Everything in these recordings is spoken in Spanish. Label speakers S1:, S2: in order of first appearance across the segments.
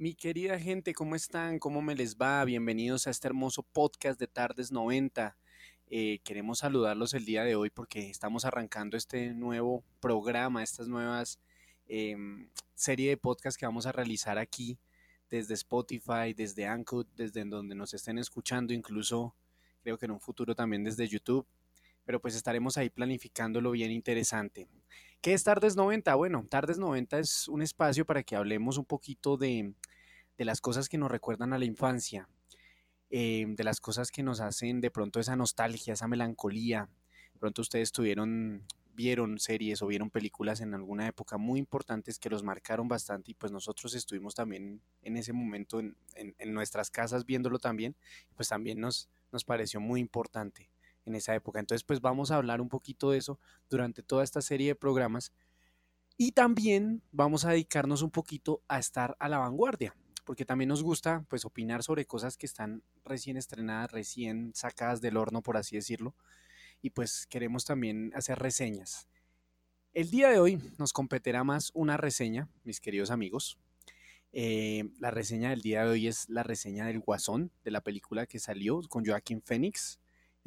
S1: Mi querida gente, ¿cómo están? ¿Cómo me les va? Bienvenidos a este hermoso podcast de Tardes 90. Eh, queremos saludarlos el día de hoy porque estamos arrancando este nuevo programa, estas nuevas em, serie de podcasts que vamos a realizar aquí desde Spotify, desde Anchor, desde donde nos estén escuchando, incluso creo que en un futuro también desde YouTube. Pero pues estaremos ahí planificándolo bien interesante. ¿Qué es Tardes 90? Bueno, Tardes 90 es un espacio para que hablemos un poquito de, las cosas que nos recuerdan a la infancia, eh, de las cosas que nos hacen de pronto esa nostalgia, esa melancolía. De pronto ustedes tuvieron, vieron series o vieron películas en alguna época muy importantes que los marcaron bastante y pues nosotros estuvimos también en ese momento en, nuestras casas viéndolo también, pues también nos, nos pareció muy importante en esa época. Entonces, pues vamos a hablar un poquito de eso durante toda esta serie de programas. Y también vamos a dedicarnos un poquito a estar a la vanguardia, porque también nos gusta pues opinar sobre cosas que están recién estrenadas, recién sacadas del horno, por así decirlo. Y pues queremos también hacer reseñas. El día de hoy nos competirá más una reseña, mis queridos amigos. Eh, la reseña del día de hoy es la reseña del Guasón, de la película que salió con Joaquín Phoenix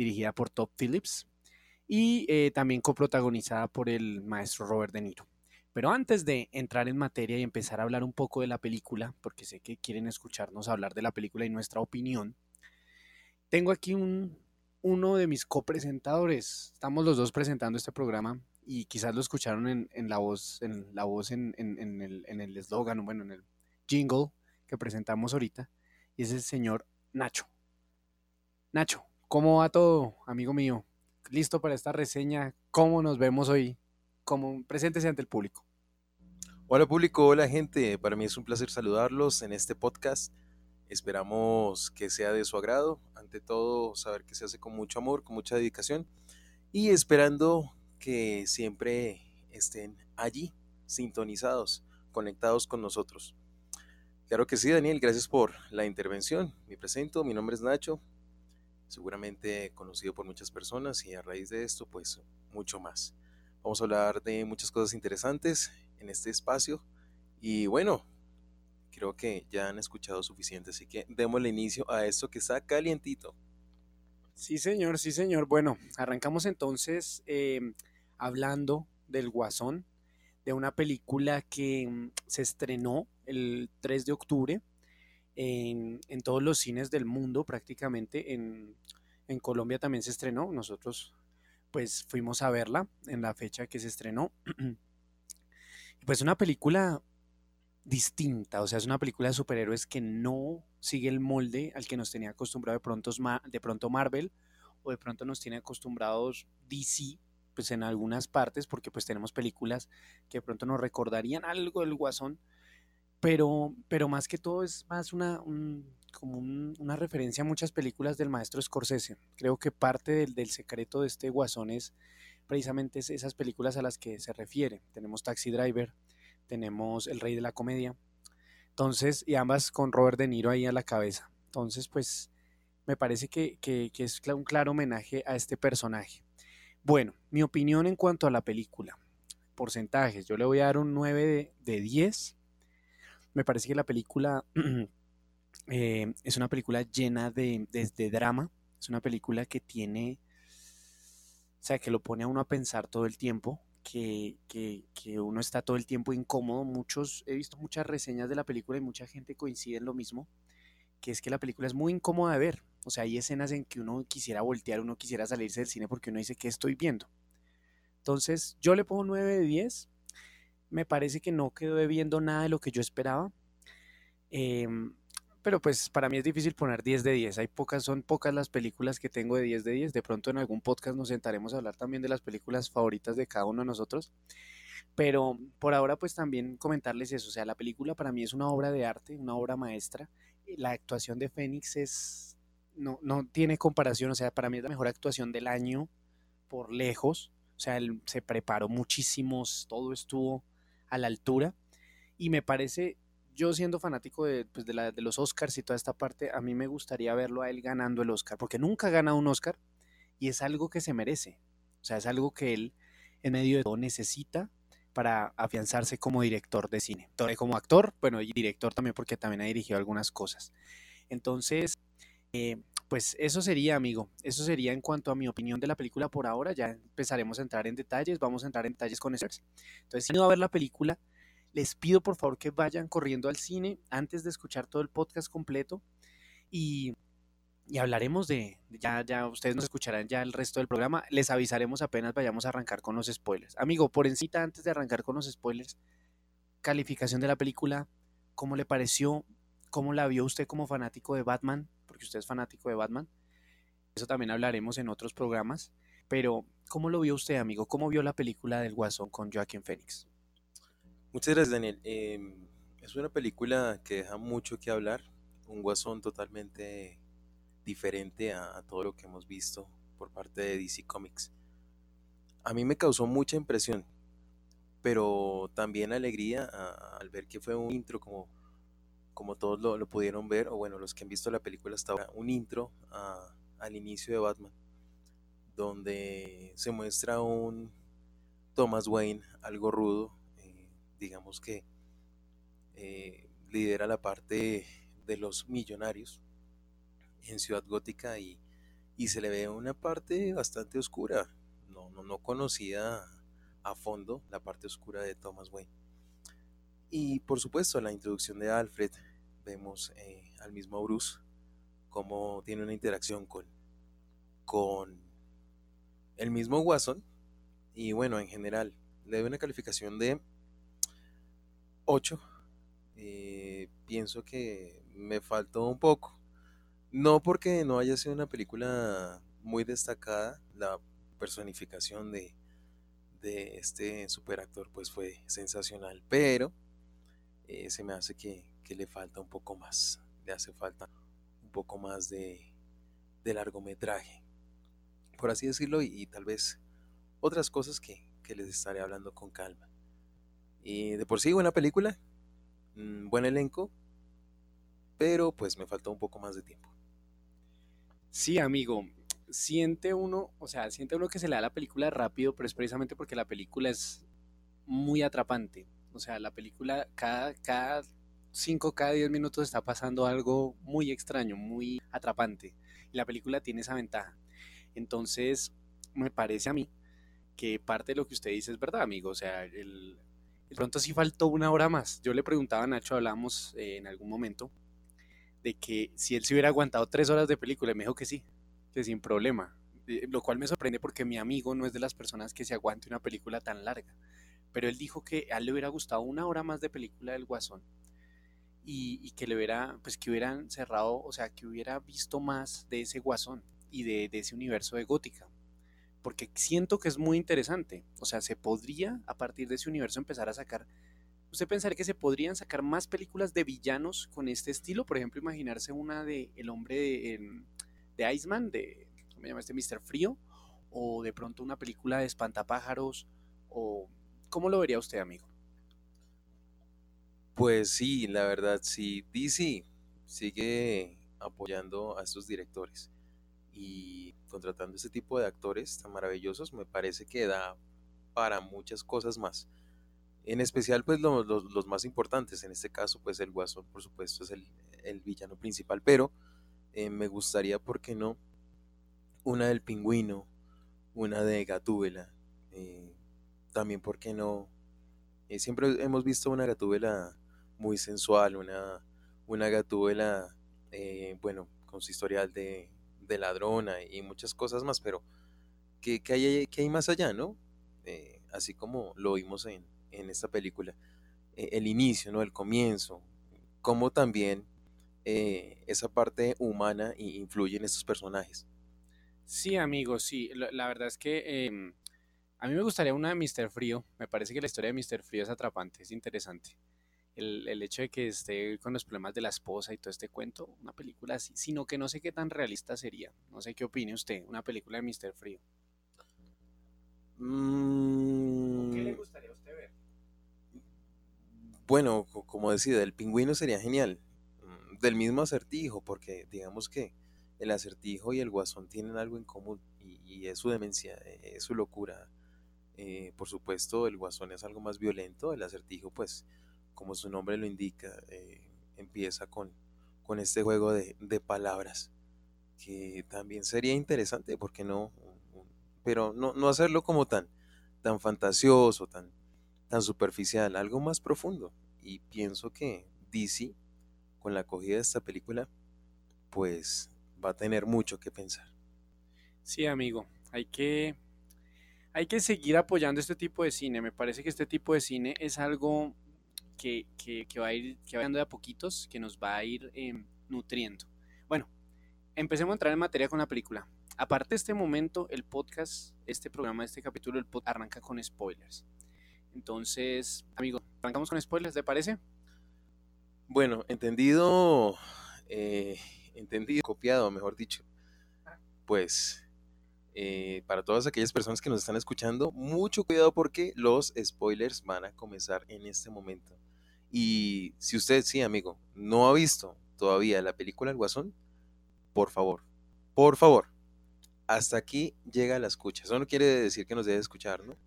S1: dirigida por Top Phillips y eh, también coprotagonizada por el maestro Robert De Niro. Pero antes de entrar en materia y empezar a hablar un poco de la película, porque sé que quieren escucharnos hablar de la película y nuestra opinión, tengo aquí un, uno de mis copresentadores. Estamos los dos presentando este programa y quizás lo escucharon en, la voz, en la voz en, en el eslogan, bueno, en el jingle que presentamos ahorita, y es el señor Nacho. Nacho, ¿Cómo va todo, amigo mío? ¿Listo para esta reseña? ¿Cómo nos vemos hoy? ¿Cómo? Preséntese ante el público.
S2: Hola público, hola gente. Para mí es un placer saludarlos en este podcast. Esperamos que sea de su agrado. Ante todo, saber que se hace con mucho amor, con mucha dedicación. Y esperando que siempre estén allí, sintonizados, conectados con nosotros. Claro que sí, Daniel, gracias por la intervención. Me presento, mi nombre es Nacho, seguramente conocido por muchas personas y a raíz de esto, pues mucho más. Vamos a hablar de muchas cosas interesantes en este espacio y bueno, creo que ya han escuchado suficiente, así que démosle inicio a esto que está calientito.
S1: Sí, señor, sí, señor. Bueno, arrancamos entonces em, hablando del Guasón, de una película que mm, se estrenó el 3 de octubre en, todos los cines del mundo prácticamente. En, Colombia también se estrenó. Nosotros pues fuimos a verla en la fecha que se estrenó. pues una película distinta, o sea, es una película de superhéroes que no sigue el molde al que nos tenía acostumbrado de pronto, de pronto Marvel o de pronto nos tiene acostumbrados DC, pues en algunas partes, porque pues tenemos películas que de pronto nos recordarían algo del Guasón, pero, pero más que todo es más una, como una referencia a muchas películas del maestro Scorsese. Creo que parte del, del, secreto de este guasón es precisamente esas películas a las que se refiere. Tenemos Taxi Driver, tenemos El Rey de la Comedia, entonces, y ambas con Robert De Niro ahí a la cabeza. Entonces, pues me parece que, que, que es un claro homenaje a este personaje. Bueno, mi opinión en cuanto a la película. Porcentajes, yo le voy a dar un 9 de, de 10 me parece que la película eh, es una película llena de, drama, es una película que tiene, o sea, que lo pone a uno a pensar todo el tiempo, que, uno está todo el tiempo incómodo. Muchos, he visto muchas reseñas de la película y mucha gente coincide en lo mismo, que es que la película es muy incómoda de ver. O sea, hay escenas en que uno quisiera voltear, uno quisiera salirse del cine porque uno dice, ¿qué estoy viendo? Entonces, yo le pongo 9 de 10 me parece que no quedó viendo nada de lo que yo esperaba. Em, pero pues para mí es difícil poner 10 de 10. Hay pocas, son pocas las películas que tengo de 10 de 10. De pronto en algún podcast nos sentaremos a hablar también de las películas favoritas de cada uno de nosotros. Pero por ahora pues también comentarles eso. O sea, la película para mí es una obra de arte, una obra maestra. La actuación de Fénix es... No, no tiene comparación. O sea, para mí es la mejor actuación del año por lejos. O sea, él se preparó muchísimo, todo estuvo a la altura. Y me parece, yo siendo fanático de, pues de, los Oscars y toda esta parte, a mí me gustaría verlo a él ganando el Oscar, porque nunca ha ganado un Oscar y es algo que se merece. O sea, es algo que él en medio de todo necesita para afianzarse como director de cine. Como actor, bueno, y director también porque también ha dirigido algunas cosas. Entonces, eh, pues eso sería, amigo. Eso sería en cuanto a mi opinión de la película por ahora. Ya empezaremos a entrar en detalles. Vamos a entrar en detalles con eso. Entonces, si no va a ver la película, les pido por favor que vayan corriendo al cine antes de escuchar todo el podcast completo y, y hablaremos de, ya, ya ustedes nos escucharán ya el resto del programa. Les avisaremos apenas vayamos a arrancar con los spoilers. Amigo, por encima, antes de arrancar con los spoilers, calificación de la película, ¿cómo le pareció? ¿Cómo la vio usted como fanático de Batman? Usted es fanático de Batman. Eso también hablaremos en otros programas. Pero, ¿cómo lo vio usted, amigo? ¿Cómo vio la película del Guasón con Joaquín Phoenix?
S2: Muchas gracias, Daniel. Em, es una película que deja mucho que hablar, un guasón totalmente diferente a, todo lo que hemos visto por parte de DC Comics. A mí me causó mucha impresión, pero también alegría al ver que fue un intro como, como todos lo, pudieron ver, o bueno, los que han visto la película hasta ahora, un intro al inicio de Batman, donde se muestra un Thomas Wayne algo rudo, digamos que eh, lidera la parte de los millonarios en Ciudad Gótica y, se le ve una parte bastante oscura, no, no, no conocida a fondo, la parte oscura de Thomas Wayne. Y por supuesto, la introducción de Alfred, vemos eh, al mismo Bruce cómo tiene una interacción con, con el mismo Watson. Y bueno, en general, le doy una calificación de 8. Eh, pienso que me faltó un poco. No porque no haya sido una película muy destacada, la personificación de, de este superactor pues fue sensacional, pero eh, se me hace que, le falta un poco más, le hace falta un poco más de, largometraje, por así decirlo, y, tal vez otras cosas que les estaré hablando con calma. Y de por sí, buena película, mm, buen elenco, pero pues me faltó un poco más de tiempo.
S1: Sí, amigo, siente uno, o sea, siente uno que se le da la película rápido, pero es precisamente porque la película es muy atrapante. O sea, la película cada, cada 5, cada 10 minutos está pasando algo muy extraño, muy atrapante. Y la película tiene esa ventaja. Entonces, me parece a mí que parte de lo que usted dice es verdad, amigo. O sea, el, pronto sí faltó una hora más. Yo le preguntaba a Nacho, hablamos eh, en algún momento, de que si él se hubiera aguantado tres horas de película, y me dijo que sí, que sin problema. Eh, lo cual me sorprende porque mi amigo no es de las personas que se aguante una película tan larga. Pero él dijo que a él le hubiera gustado una hora más de película del Guasón. Y, que le hubiera, pues que hubieran cerrado, o sea, que hubiera visto más de ese Guasón y de, ese universo de Gótica porque siento que es muy interesante. O sea, se podría a partir de ese universo empezar a sacar... ¿Usted pensaría que se podrían sacar más películas de villanos con este estilo? Por ejemplo, imaginarse una de El hombre de, de Iceman, de, ¿cómo se llama este? Mr. Frío, o de pronto una película de espantapájaros, o ¿cómo lo vería usted, amigo?
S2: Pues sí, la verdad, sí, DC sigue apoyando a estos directores y contratando ese tipo de actores tan maravillosos, me parece que da para muchas cosas más. En especial, pues los, más importantes, en este caso, pues el Guasón, por supuesto, es el, villano principal, pero eh, me gustaría, ¿por qué no? Una del pingüino, una de Gatúbela, eh, también, ¿por qué no? Eh, siempre hemos visto una Gatúbela muy sensual, una, una Gatúbela, bueno, con su historial de, de ladrona y muchas cosas más, pero ¿qué, hay, hay, más allá, no? Eh, así como lo vimos en, esta película. Eh, el inicio, ¿no? El comienzo, cómo también eh, esa parte humana influye en estos personajes.
S1: Sí, amigo, sí. La, verdad es que em, a mí me gustaría una de Mr. Frío. Me parece que la historia de Mr. Frío es atrapante, es interesante el, hecho de que esté con los problemas de la esposa y todo este cuento, una película así, sino que no sé qué tan realista sería. No sé qué opine usted, una película de Mr. Frío.
S2: Mm.
S1: ¿Qué le gustaría a usted ver?
S2: Bueno, como decía, el pingüino sería genial. Mm, del mismo acertijo, porque digamos que el acertijo y el guasón tienen algo en común y, es su demencia, es su locura. Eh, por supuesto, el guasón es algo más violento, el acertijo, pues, como su nombre lo indica, eh, empieza con, con este juego de, de palabras, que también sería interesante, ¿por qué no? Pero no, no hacerlo como tan, tan fantasioso, tan, tan superficial, algo más profundo. Y pienso que DC, con la acogida de esta película, pues va a tener mucho que pensar.
S1: Sí, amigo, hay que, hay que seguir apoyando este tipo de cine. Me parece que este tipo de cine es algo que, va a ir que va de a poquitos, que nos va a ir eh, nutriendo. Bueno, empecemos a entrar en materia con la película. Aparte de este momento, el podcast, este programa, este capítulo, el podcast arranca con spoilers. Entonces, amigo, arrancamos con spoilers, ¿te parece?
S2: Bueno, entendido, eh, entendido, copiado, mejor dicho. Pues, eh, para todas aquellas personas que nos están escuchando, mucho cuidado porque los spoilers van a comenzar en este momento. Y si usted, sí, amigo, no ha visto todavía la película El Guasón, por favor, por favor, hasta aquí llega la escucha. Eso no quiere decir que nos debe escuchar, ¿no?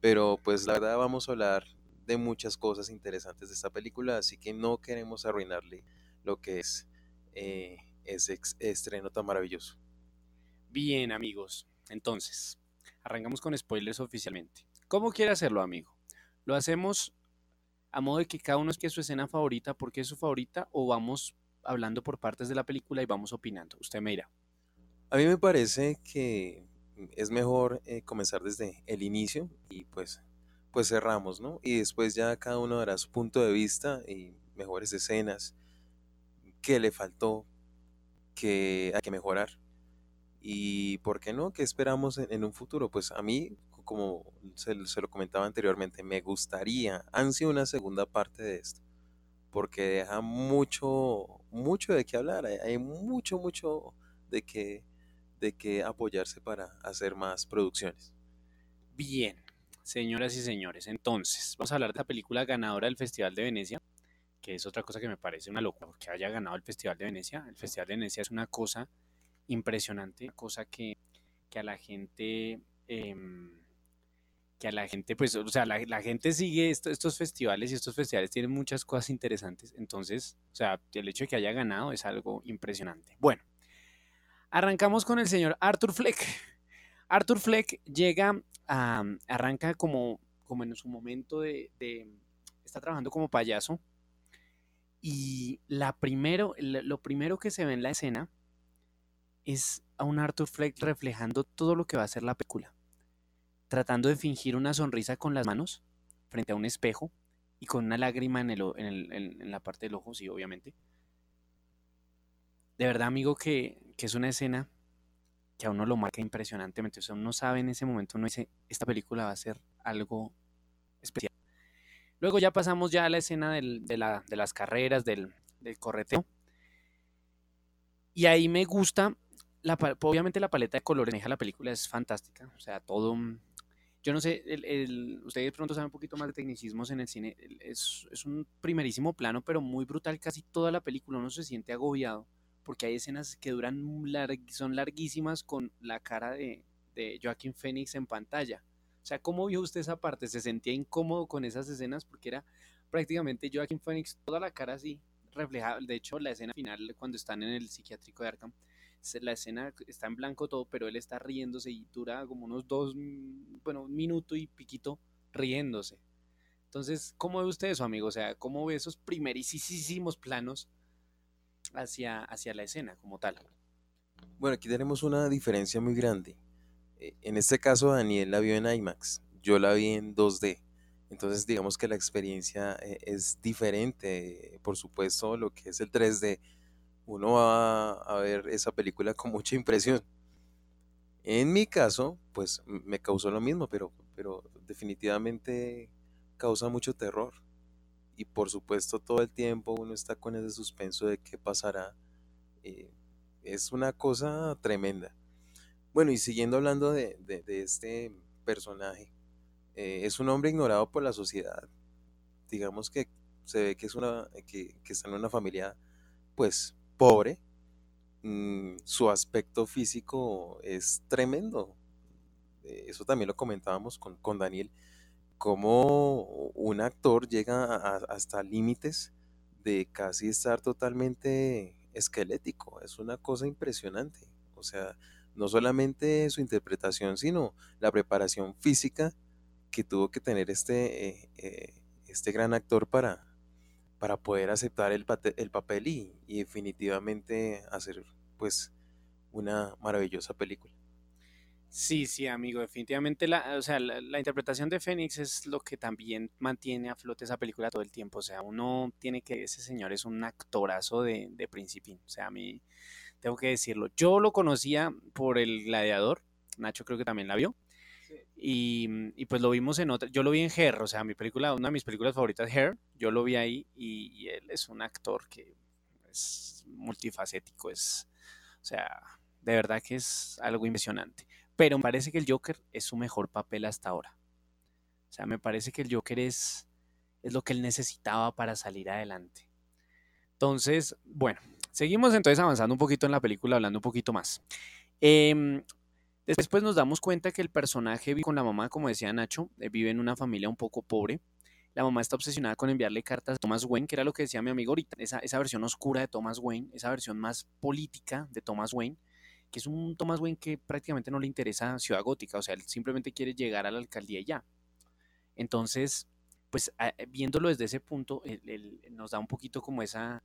S2: Pero pues la verdad vamos a hablar de muchas cosas interesantes de esta película, así que no queremos arruinarle lo que es eh, ese estreno tan maravilloso.
S1: Bien, amigos. Entonces, arrancamos con spoilers oficialmente. ¿Cómo quiere hacerlo, amigo? ¿Lo hacemos a modo de que cada uno es que su escena favorita, por qué es su favorita, o vamos hablando por partes de la película y vamos opinando? Usted me dirá.
S2: A mí me parece que es mejor eh, comenzar desde el inicio y pues, pues cerramos, ¿no? Y después ya cada uno dará su punto de vista y mejores escenas, qué le faltó, qué hay que mejorar. Y por qué no, qué esperamos en, un futuro. Pues a mí, como se, lo comentaba anteriormente, me gustaría, ansio una segunda parte de esto, porque deja mucho, mucho de qué hablar, hay, hay mucho, mucho de qué de que apoyarse para hacer más producciones.
S1: Bien, señoras y señores, entonces vamos a hablar de la película ganadora del Festival de Venecia, que es otra cosa que me parece una locura que haya ganado el Festival de Venecia. El Festival de Venecia es una cosa impresionante, cosa que, que a la gente... Eh, que a la gente, pues, o sea, la, gente sigue esto, estos festivales y estos festivales tienen muchas cosas interesantes. Entonces, o sea, el hecho de que haya ganado es algo impresionante. Bueno, Arrancamos con el señor Arthur Fleck. Arthur Fleck llega, a, arranca como, como en su momento de, de, está trabajando como payaso y la primero, lo primero que se ve en la escena es a un Arthur Fleck reflejando todo lo que va a ser la película, tratando de fingir una sonrisa con las manos frente a un espejo y con una lágrima en, el, en, la parte del ojo, sí, obviamente de verdad, amigo, que, que, es una escena que a uno lo marca impresionantemente. O sea, uno sabe en ese momento, uno dice, esta película va a ser algo especial. Luego ya pasamos ya a la escena de, la, de, las carreras, del, del, correteo. Y ahí me gusta, la, obviamente la paleta de colores de la película es fantástica. O sea, todo... Yo no sé, el, el, ustedes pronto saben un poquito más de tecnicismos en el cine. Es, es un primerísimo plano, pero muy brutal casi toda la película. Uno se siente agobiado porque hay escenas que duran, son larguísimas con la cara de, de Joaquín Phoenix en pantalla. O sea, ¿cómo vio usted esa parte? ¿Se sentía incómodo con esas escenas? Porque era prácticamente Joaquín Phoenix, toda la cara así reflejada. De hecho, la escena final, cuando están en el psiquiátrico de Arkham, la escena está en blanco todo, pero él está riéndose y dura como unos dos, bueno, un minuto y piquito riéndose. Entonces, ¿cómo ve usted eso, amigo? O sea, ¿cómo ve esos primerísimos planos hacia, hacia la escena como tal.
S2: Bueno, aquí tenemos una diferencia muy grande. Eh, en este caso, Daniel la vio en IMAX, yo la vi en 2D. Entonces, digamos que la experiencia eh, es diferente, por supuesto, lo que es el 3D. Uno va a ver esa película con mucha impresión. En mi caso, pues me causó lo mismo, pero, pero definitivamente causa mucho terror y por supuesto todo el tiempo uno está con ese suspenso de qué pasará. Eh, es una cosa tremenda. Bueno, y siguiendo hablando de, este personaje, eh, es un hombre ignorado por la sociedad. Digamos que se ve que, es una, que está en una familia pues pobre. Mm, su aspecto físico es tremendo. eh, eso también lo comentábamos con, con Daniel, cómo un actor llega hasta límites de casi estar totalmente esquelético. Es una cosa impresionante. O sea, no solamente su interpretación, sino la preparación física que tuvo que tener este, eh, eh, este gran actor para, para poder aceptar el, el papel y, definitivamente hacer pues una maravillosa película.
S1: Sí, sí, amigo, definitivamente la, o sea, la, interpretación de Fénix es lo que también mantiene a flote esa película todo el tiempo. O sea, uno tiene que, ese señor es un actorazo de, de principio. O sea, a mí tengo que decirlo. Yo lo conocía por El Gladiador, Nacho creo que también la vio. Y, y, pues lo vimos en otra, yo lo vi en Hair, o sea, mi película, una de mis películas favoritas, Hair, yo lo vi ahí y, él es un actor que es multifacético, es, o sea, de verdad que es algo impresionante. Pero me parece que el Joker es su mejor papel hasta ahora. O sea, me parece que el Joker es, es lo que él necesitaba para salir adelante. Entonces, bueno, seguimos entonces avanzando un poquito en la película, hablando un poquito más. Eh, después nos damos cuenta que el personaje vive con la mamá, como decía Nacho, eh, vive en una familia un poco pobre. La mamá está obsesionada con enviarle cartas a Thomas Wayne, que era lo que decía mi amigo ahorita, esa, esa versión oscura de Thomas Wayne, esa versión más política de Thomas Wayne que es un Thomas Wayne que prácticamente no le interesa Ciudad Gótica, o sea, él simplemente quiere llegar a la alcaldía y ya. Entonces, pues viéndolo desde ese punto, nos da un poquito como esa,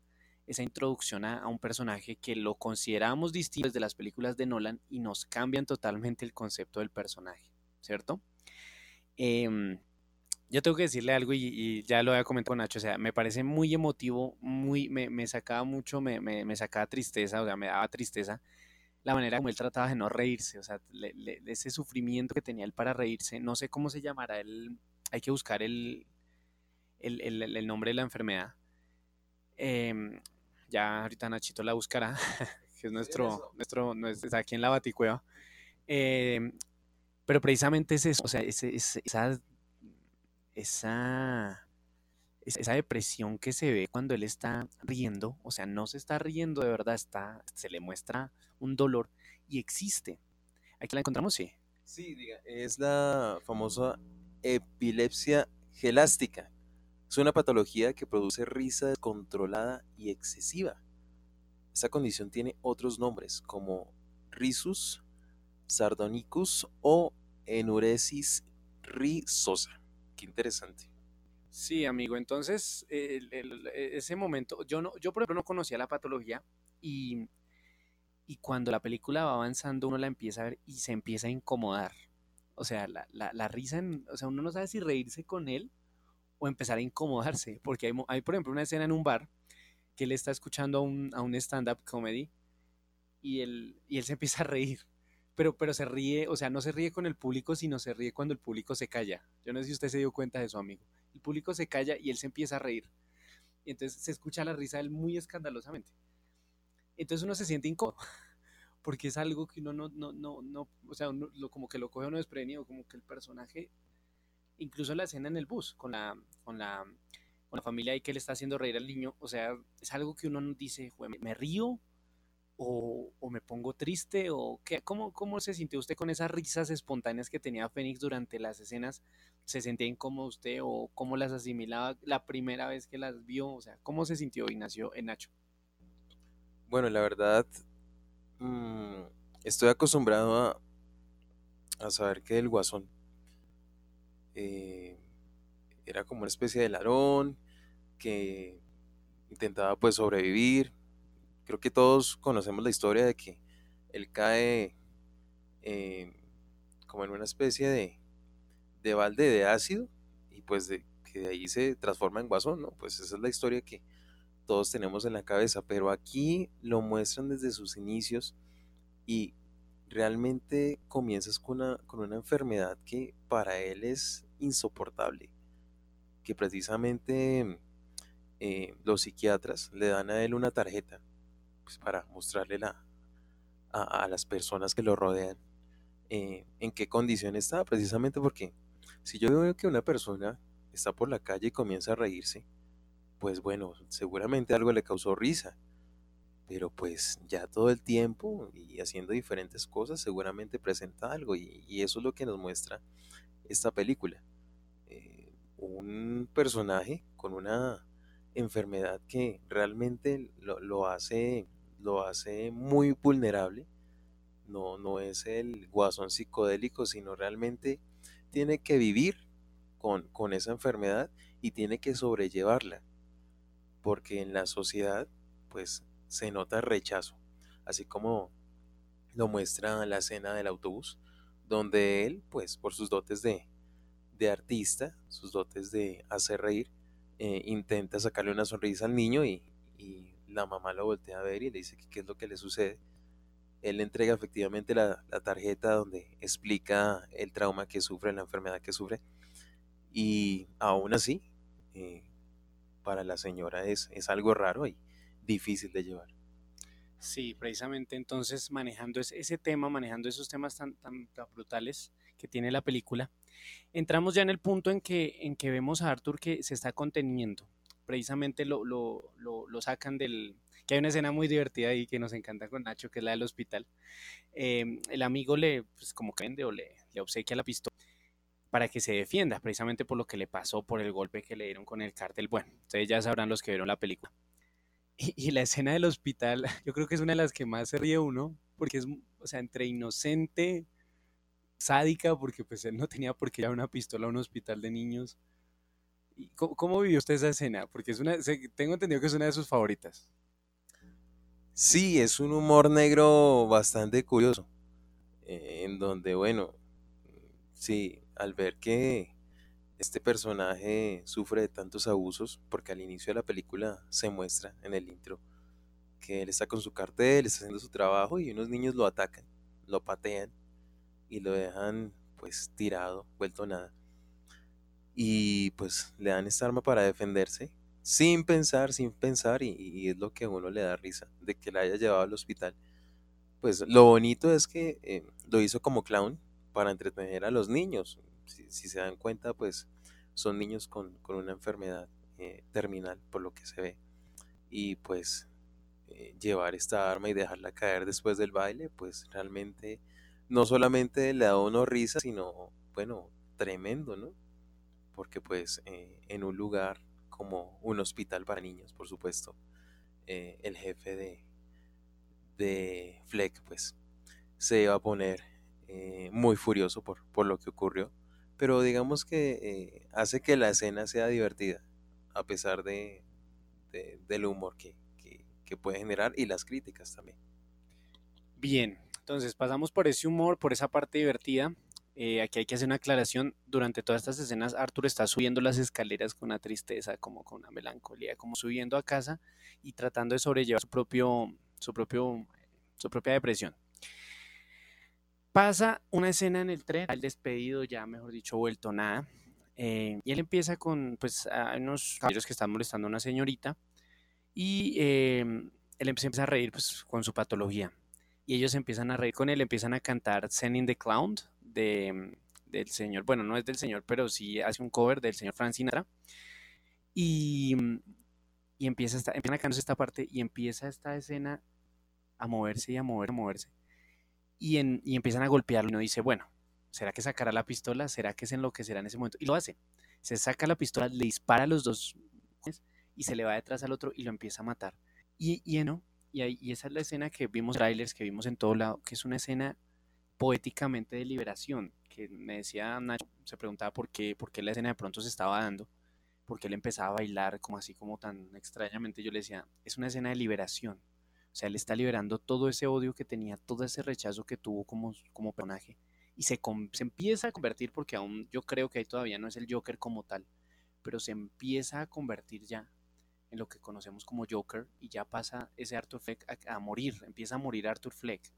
S1: esa introducción a, un personaje que lo consideramos distinto desde las películas de Nolan y nos cambian totalmente el concepto del personaje, ¿cierto? Em, yo tengo que decirle algo y, ya lo había comentado con Nacho, o sea, me parece muy emotivo, muy, me, me sacaba mucho, me, me, sacaba tristeza, o sea, me daba tristeza la manera como él trataba de no reírse, o sea, ese sufrimiento que tenía él para reírse, no sé cómo se llamará, él, hay que buscar el, el, nombre de la enfermedad. Em, ya ahorita Nachito la buscará, que es nuestro, nuestro, está aquí en la baticueva. Em, pero precisamente es eso, o sea, esa, esa, esa depresión que se ve cuando él está riendo, o sea, no se está riendo de verdad, está, se le muestra un dolor y existe. Aquí la encontramos, sí.
S2: Sí, diga, es la famosa epilepsia gelástica. Es una patología que produce risa descontrolada y excesiva. Esta condición tiene otros nombres como risus, sardonicus o enuresis rizosa. Qué interesante.
S1: Sí, amigo. Entonces, ese momento, yo no, yo por ejemplo no conocía la patología y y cuando la película va avanzando uno la empieza a ver y se empieza a incomodar. O sea, la, la, risa, o sea, uno no sabe si reírse con él o empezar a incomodarse, porque hay, hay por ejemplo una escena en un bar que él está escuchando a un, a un stand-up comedy y él, y él se empieza a reír. Pero, pero se ríe, o sea, no se ríe con el público, sino se ríe cuando el público se calla. Yo no sé si usted se dio cuenta de eso, amigo. El público se calla y él se empieza a reír. Y entonces se escucha la risa de él muy escandalosamente entonces uno se siente incómodo, porque es algo que uno no, no, no, no o sea, lo, como que lo coge uno desprevenido, como que el personaje, incluso la escena en el bus, con la, con la, con la familia ahí que le está haciendo reír al niño, o sea, es algo que uno dice, me río o, o, me pongo triste o qué, ¿cómo, ¿cómo se sintió usted con esas risas espontáneas que tenía Fénix durante las escenas? ¿Se sentía incómodo usted o cómo las asimilaba la primera vez que las vio? O sea, ¿cómo se sintió Ignacio en Nacho?
S2: Bueno, la verdad, mm, estoy acostumbrado a, a, saber que el guasón eh, era como una especie de larón que intentaba pues sobrevivir. Creo que todos conocemos la historia de que él cae eh, como en una especie de, de balde de ácido y pues de, que de ahí se transforma en guasón, ¿no? Pues esa es la historia que, todos tenemos en la cabeza, pero aquí lo muestran desde sus inicios y realmente comienzas con una, con una enfermedad que para él es insoportable, que precisamente eh, los psiquiatras le dan a él una tarjeta pues, para mostrarle la, a, las personas que lo rodean eh, en qué condición está, precisamente porque si yo veo que una persona está por la calle y comienza a reírse, pues bueno, seguramente algo le causó risa. Pero pues ya todo el tiempo y haciendo diferentes cosas seguramente presenta algo y, eso es lo que nos muestra esta película. Eh, un personaje con una enfermedad que realmente lo, hace, lo hace muy vulnerable. No, no es el guasón psicodélico, sino realmente tiene que vivir con, con esa enfermedad y tiene que sobrellevarla. Porque en la sociedad, pues se nota rechazo, así como lo muestra la escena del autobús, donde él, pues por sus dotes de, de artista, sus dotes de hacer reír, eh, intenta sacarle una sonrisa al niño y, y, la mamá lo voltea a ver y le dice que qué es lo que le sucede. Él le entrega efectivamente la, la tarjeta donde explica el trauma que sufre, la enfermedad que sufre. Y aún así, eh, para la señora es, es algo raro y, difícil de llevar.
S1: Sí, precisamente entonces manejando ese, tema, manejando esos temas tan, tan, brutales que tiene la película, entramos ya en el punto en que, en que vemos a Arthur que se está conteniendo. Precisamente lo, lo, lo, sacan del... que hay una escena muy divertida ahí que nos encanta con Nacho, que es la del hospital. Em, el amigo le, pues como que vende o le, le obsequia la pistola para que se defienda, precisamente por lo que le pasó, por el golpe que le dieron con el cártel. Bueno, ustedes ya sabrán los que vieron la película. Y, la escena del hospital, yo creo que es una de las que más se ríe uno, porque es, o sea, entre inocente, sádica, porque pues él no tenía por qué llevar una pistola a un hospital de niños. ¿Cómo, vivió usted esa escena? Porque es una, tengo entendido que es una de sus favoritas.
S2: Sí, es un humor negro bastante curioso, eh, en donde, bueno, sí, al ver que este personaje sufre de tantos abusos porque al inicio de la película se muestra en el intro que él está con su cartel, está haciendo su trabajo y unos niños lo atacan, lo patean y lo dejan pues tirado, vuelto nada. Y pues le dan esta arma para defenderse sin pensar, sin pensar y, es lo que a uno le da risa de que la haya llevado al hospital. Pues lo bonito es que eh, lo hizo como clown para entretener a los niños, si, se dan cuenta, pues son niños con, una enfermedad eh, terminal, por lo que se ve. Y pues eh, llevar esta arma y dejarla caer después del baile, pues realmente no solamente le da uno risa, sino, bueno, tremendo, ¿no? Porque pues eh, en un lugar como un hospital para niños, por supuesto, el jefe de, de Fleck, pues se iba a poner muy furioso por, por lo que ocurrió pero digamos que eh, hace que la escena sea divertida, a pesar de, del humor que, puede generar y las críticas también.
S1: Bien, entonces pasamos por ese humor, por esa parte divertida. Eh, aquí hay que hacer una aclaración. Durante todas estas escenas, Arthur está subiendo las escaleras con una tristeza, como con una melancolía, como subiendo a casa y tratando de sobrellevar su propio, su propio, su propia depresión. Pasa una escena en el tren, el despedido ya, mejor dicho, vuelto nada. Eh, y él empieza con, pues, a unos caballeros que están molestando a una señorita. Y em, él empieza a reír, pues, con su patología. Y ellos empiezan a reír con él, empiezan a cantar Sending the Clown de, del señor, bueno, no es del señor, pero sí hace un cover del señor Frank Sinatra. Y, y empieza, esta, empiezan a cantar esta parte y empieza esta escena a moverse y a mover, a moverse y, empiezan a golpearlo y uno dice, bueno, ¿será que sacará la pistola? ¿Será que se enloquecerá en ese momento? Y lo hace. Se saca la pistola, le dispara a los dos y se le va detrás al otro y lo empieza a matar. Y, y, y, ahí, esa es la escena que vimos trailers, que vimos en todo lado, que es una escena poéticamente de liberación, que me decía Nacho, se preguntaba por qué, por qué la escena de pronto se estaba dando, porque él empezaba a bailar como así como tan extrañamente, yo le decía, es una escena de liberación, o sea, él está liberando todo ese odio que tenía, todo ese rechazo que tuvo como, como personaje. Y se, se empieza a convertir, porque aún yo creo que ahí todavía no es el Joker como tal, pero se empieza a convertir ya en lo que conocemos como Joker y ya pasa ese Arthur Fleck a, morir, empieza a morir Arthur Fleck.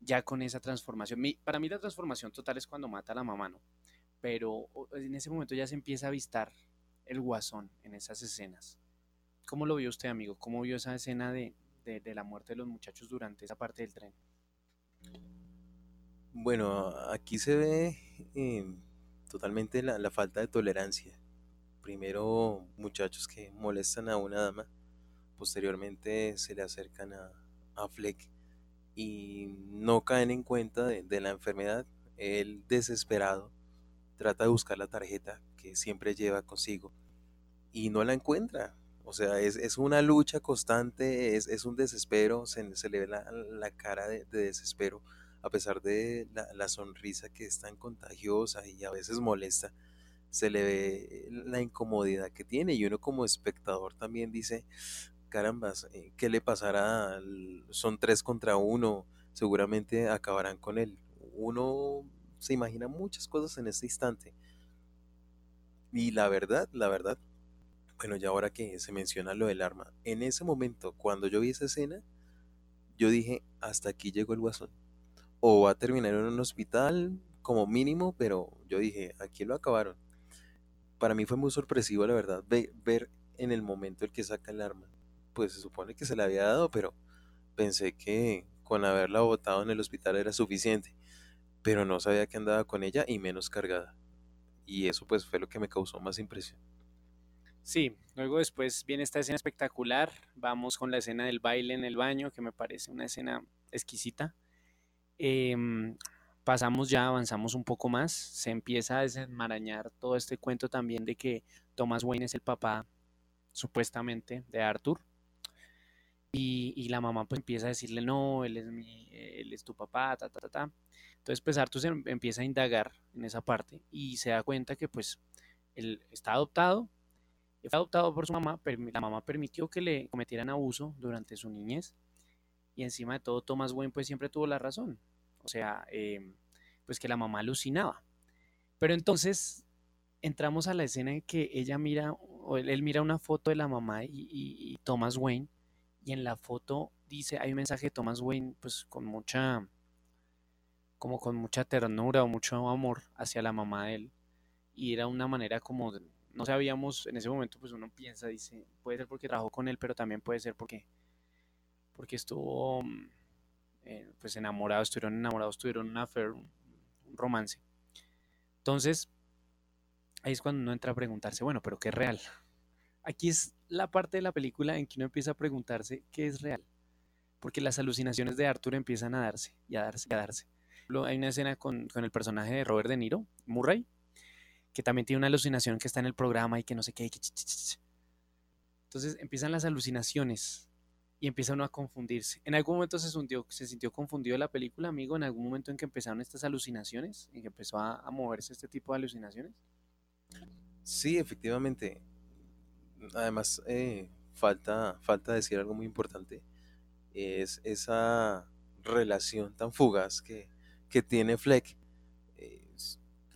S1: Ya con esa transformación. para mí la transformación total es cuando mata a la mamá, ¿no? Pero en ese momento ya se empieza a avistar el guasón en esas escenas. ¿Cómo lo vio usted, amigo? ¿Cómo vio esa escena de, la muerte de los muchachos durante esa parte del tren?
S2: Bueno, aquí se ve eh, totalmente la, falta de tolerancia. Primero, muchachos que molestan a una dama posteriormente se le acercan a, a Fleck y no caen en cuenta de, la enfermedad. Él desesperado trata de buscar la tarjeta que siempre lleva consigo y no la encuentra. O sea, es, una lucha constante, es, un desespero, se, le ve la, cara de, desespero, a pesar de la, la, sonrisa que es tan contagiosa y a veces molesta, se le ve la incomodidad que tiene y uno como espectador también dice, carambas, eh, ¿qué le pasará? Son tres contra uno, seguramente acabarán con él. Uno se imagina muchas cosas en este instante. Y la verdad, la verdad, bueno, ya ahora que se menciona lo del arma, en ese momento, cuando yo vi esa escena, yo dije, hasta aquí llegó el guasón. O va a terminar en un hospital como mínimo, pero yo dije, aquí lo acabaron. Para mí fue muy sorpresivo, la verdad, ver en el momento el que saca el arma pues se supone que se le había dado, pero pensé que con haberla botado en el hospital era suficiente, pero no sabía que andaba con ella y menos cargada. Y eso pues fue lo que me causó más impresión.
S1: Sí, luego después viene esta escena espectacular, vamos con la escena del baile en el baño, que me parece una escena exquisita. Em, pasamos ya, avanzamos un poco más, se empieza a desenmarañar todo este cuento también de que Thomas Wayne es el papá supuestamente de Arthur, y, la mamá pues empieza a decirle, no, él es, mi, él es tu papá, ta, ta, ta, ta. Entonces pues Arthur se em, empieza a indagar en esa parte y se da cuenta que pues él está adoptado, está adoptado por su mamá, la mamá permitió que le cometieran abuso durante su niñez y encima de todo Thomas Wayne pues siempre tuvo la razón, o sea, em, pues que la mamá alucinaba. Pero entonces entramos a la escena en que ella mira, o él, mira una foto de la mamá y Thomas Wayne y en la foto dice, hay un mensaje de Thomas Wayne, pues con mucha, como con mucha ternura o mucho amor hacia la mamá de él. Y era una manera como, no sabíamos, en ese momento pues uno piensa, dice, puede ser porque trabajó con él, pero también puede ser porque, porque estuvo mm, eh, pues enamorado, estuvieron enamorados, tuvieron un affair, un romance. Entonces, ahí es cuando uno entra a preguntarse, bueno, pero ¿qué es real? Aquí es la parte de la película en que uno empieza a preguntarse qué es real. Porque las alucinaciones de Arthur empiezan a darse y a darse y a darse. Hay una escena con, el personaje de Robert De Niro, Murray, que también tiene una alucinación que está en el programa y que no sé qué. Entonces empiezan las alucinaciones y empieza uno a confundirse. ¿En algún momento se sintió, se sintió confundido la película, amigo? ¿En algún momento en que empezaron estas alucinaciones? ¿En que empezó a, a moverse este tipo de alucinaciones?
S2: Sí, efectivamente además, eh, falta, falta decir algo muy importante, es esa relación tan fugaz que, tiene Fleck.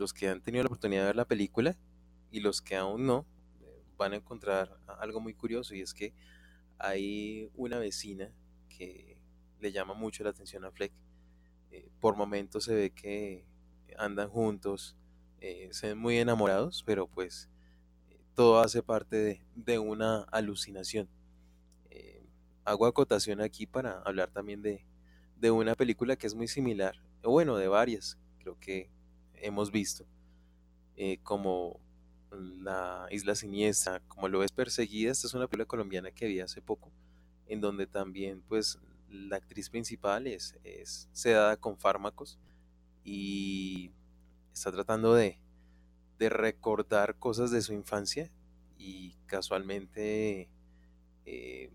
S2: Los que han tenido la oportunidad de ver la película y los que aún no, eh, van a encontrar algo muy curioso y es que hay una vecina que le llama mucho la atención a Fleck. Eh, por momentos se ve que andan juntos, se ven muy enamorados, pero pues todo hace parte de, una alucinación. Eh, hago acotación aquí para hablar también de, una película que es muy similar, bueno, de varias, creo que hemos visto, eh, como La Isla Siniestra, como lo ves perseguida, esta es una película colombiana que vi hace poco, en donde también pues la actriz principal es, es sedada con fármacos y está tratando de, de recordar cosas de su infancia y casualmente eh,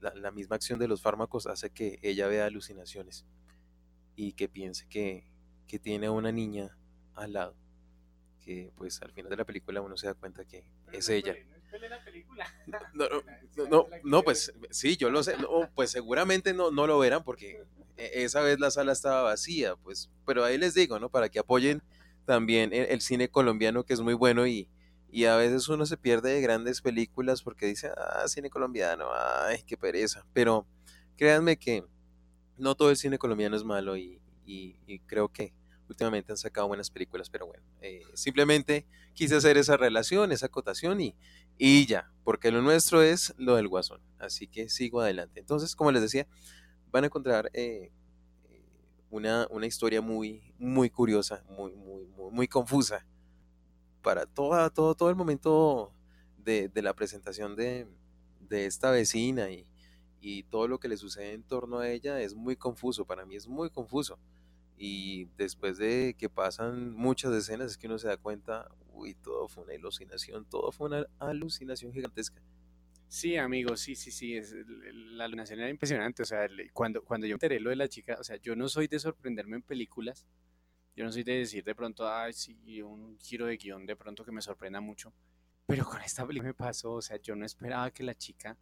S2: la, misma acción de los fármacos hace que ella vea alucinaciones y que piense que, tiene una niña al lado que pues al final de la película uno se da cuenta que es ella. No, no, no, pues sí, yo lo sé, pues seguramente no, no lo verán porque e, esa vez la sala estaba vacía, pues, pero ahí les digo, ¿no? Para que apoyen también el, cine colombiano que es muy bueno y, y, a veces uno se pierde de grandes películas porque dice, ah, cine colombiano, ay, qué pereza. Pero créanme que no todo el cine colombiano es malo y, y, creo que últimamente han sacado buenas películas, pero bueno, eh, simplemente quise hacer esa relación, esa acotación y, y ya, porque lo nuestro es lo del guasón. Así que sigo adelante. Entonces, como les decía, van a encontrar... Eh, una, historia muy, muy curiosa, muy, muy, muy, confusa. Para todo, todo, todo el momento de, la presentación de, de esta vecina y, y todo lo que le sucede en torno a ella es muy confuso, para mí es muy confuso. Y después de que pasan muchas escenas es que uno se da cuenta, uy, todo fue una alucinación, todo fue una alucinación gigantesca.
S1: Sí, amigo, sí, sí, sí, es, la alucinación era impresionante, o sea, cuando, cuando yo enteré lo de la chica, o sea, yo no soy de sorprenderme en películas, yo no soy de decir de pronto, ay, sí, un giro de guion de pronto que me sorprenda mucho, pero con esta película me pasó, o sea, yo no esperaba que la chica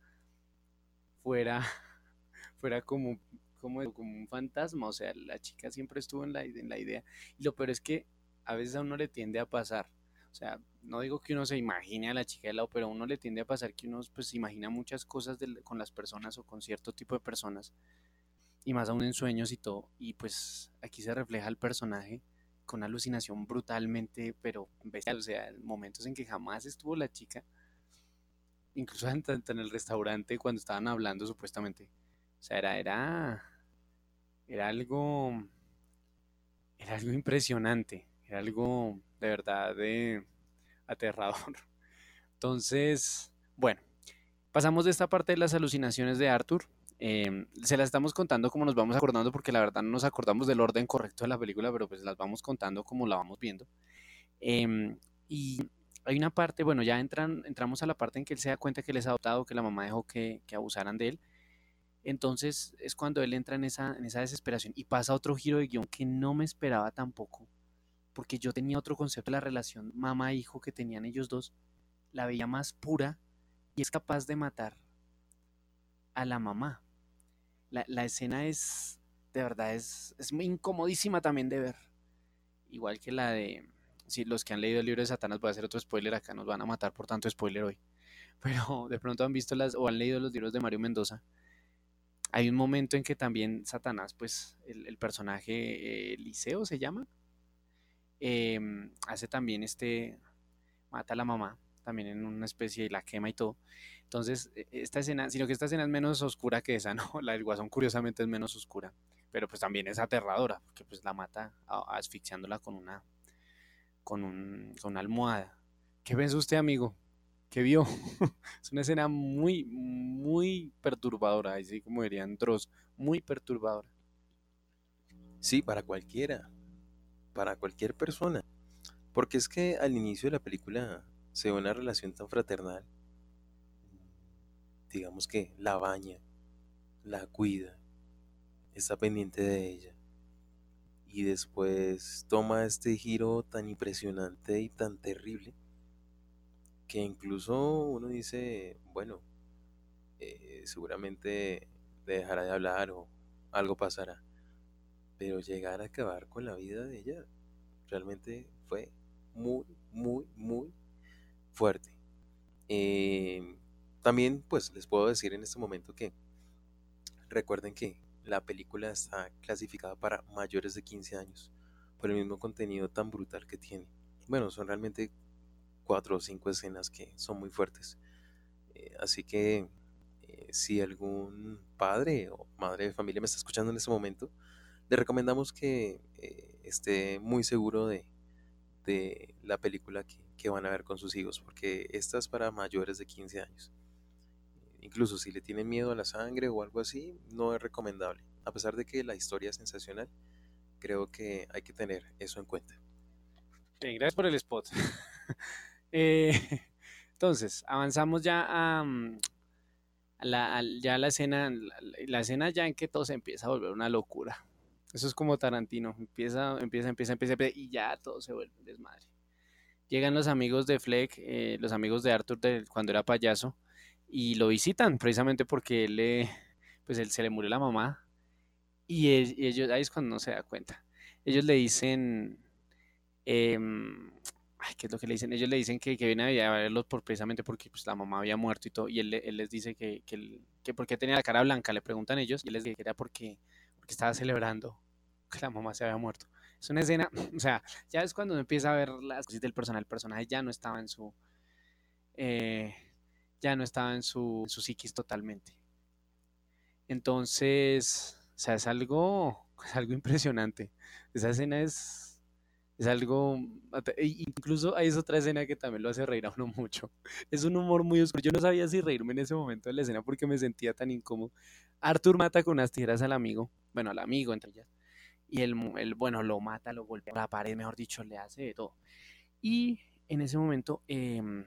S1: fuera, fuera como, como, como un fantasma, o sea, la chica siempre estuvo en la, en la idea, y lo peor es que a veces a uno le tiende a pasar, o sea, no digo que uno se imagine a la chica de lado, pero a uno le tiende a pasar que uno pues se imagina muchas cosas con las personas o con cierto tipo de personas. Y más aún en sueños y todo. Y pues aquí se refleja el personaje con alucinación brutalmente, pero bestial. O sea, momentos en que jamás estuvo la chica. Incluso en, en el restaurante cuando estaban hablando supuestamente. O sea, era, era, era algo, era algo impresionante. Era algo de verdad de aterrador. Entonces, bueno, pasamos de esta parte de las alucinaciones de Arthur. Em, se las estamos contando como nos vamos acordando, porque la verdad no nos acordamos del orden correcto de la película, pero pues las vamos contando como la vamos viendo. Em, y hay una parte, bueno, ya entran, entramos a la parte en que él se da cuenta que él es adoptado, que la mamá dejó que, que abusaran de él. Entonces es cuando él entra en esa, desesperación y pasa otro giro de guion que no me esperaba tampoco porque yo tenía otro concepto de la relación mamá-hijo que tenían ellos dos, la veía más pura y es capaz de matar a la mamá. La, escena es, de verdad, es, es muy incomodísima también de ver. Igual que la de, si los que han leído el libro de Satanás, voy a hacer otro spoiler acá, nos van a matar por tanto spoiler hoy. Pero de pronto han visto las, o han leído los libros de Mario Mendoza. Hay un momento en que también Satanás, pues el, personaje Eliseo se llama, Em, hace también este, mata a la mamá, también en una especie y la quema y todo. Entonces, e, esta escena, sino que esta escena es menos oscura que esa, ¿no? La del guasón curiosamente es menos oscura, pero pues también es aterradora, porque pues la mata asfixiándola con una, con, un, con una almohada. ¿Qué pensó usted, amigo? ¿Qué vio? es una escena muy, muy perturbadora, así como dirían Dross, muy perturbadora.
S2: Sí, para cualquiera para cualquier persona. Porque es que al inicio de la película se ve una relación tan fraternal. Digamos que la baña, la cuida, está pendiente de ella. Y después toma este giro tan impresionante y tan terrible que incluso uno dice, bueno, eh, seguramente dejará de hablar o algo pasará. Pero llegar a acabar con la vida de ella realmente fue muy, muy, muy fuerte. Em, también pues les puedo decir en este momento que recuerden que la película está clasificada para mayores de 15 años por el mismo contenido tan brutal que tiene. Bueno, son realmente cuatro o cinco escenas que son muy fuertes. Eh, así que eh, si algún padre o madre de familia me está escuchando en este momento, le recomendamos que eh, esté muy seguro de, la película que, van a ver con sus hijos, porque esta es para mayores de 15 años. Incluso si le tienen miedo a la sangre o algo así, no es recomendable. A pesar de que la historia es sensacional, creo que hay que tener eso en cuenta.
S1: gracias por el spot. Eh, entonces, avanzamos ya a, mm, la, ya la escena, la escena ya en que todo se empieza a volver una locura. Eso es como Tarantino, empieza, empieza, empieza, empieza, y ya todo se vuelve desmadre. Llegan los amigos de Fleck, eh, los amigos de Arthur cuando era payaso, y lo visitan precisamente porque él le, pues él, se le murió la mamá, y, ellos, ahí es cuando no se da cuenta. Ellos le dicen, em, ay, ¿qué es lo que le dicen? Ellos le dicen que, que viene a verlos por, precisamente porque pues, la mamá había muerto y todo, y él, él les dice que, que, que por qué tenía la cara blanca, le preguntan ellos, y él les dice que era porque porque estaba celebrando que la mamá se había muerto. Es una escena, o sea, ya es cuando uno empieza a ver las cosas del personaje. El personaje ya no estaba en su. Eh, ya no estaba en su, su psiquis totalmente. Entonces, o sea, es algo, es algo impresionante. Esa escena es, Es algo, incluso hay otra escena que también lo hace reír a uno mucho. Es un humor muy oscuro. Yo no sabía si reírme en ese momento de la escena porque me sentía tan incómodo. Arthur mata con unas tijeras al amigo, bueno, al amigo entre ellas. Y el, el bueno, lo mata, lo golpea la pared, mejor dicho, le hace de todo. Y en ese momento, em,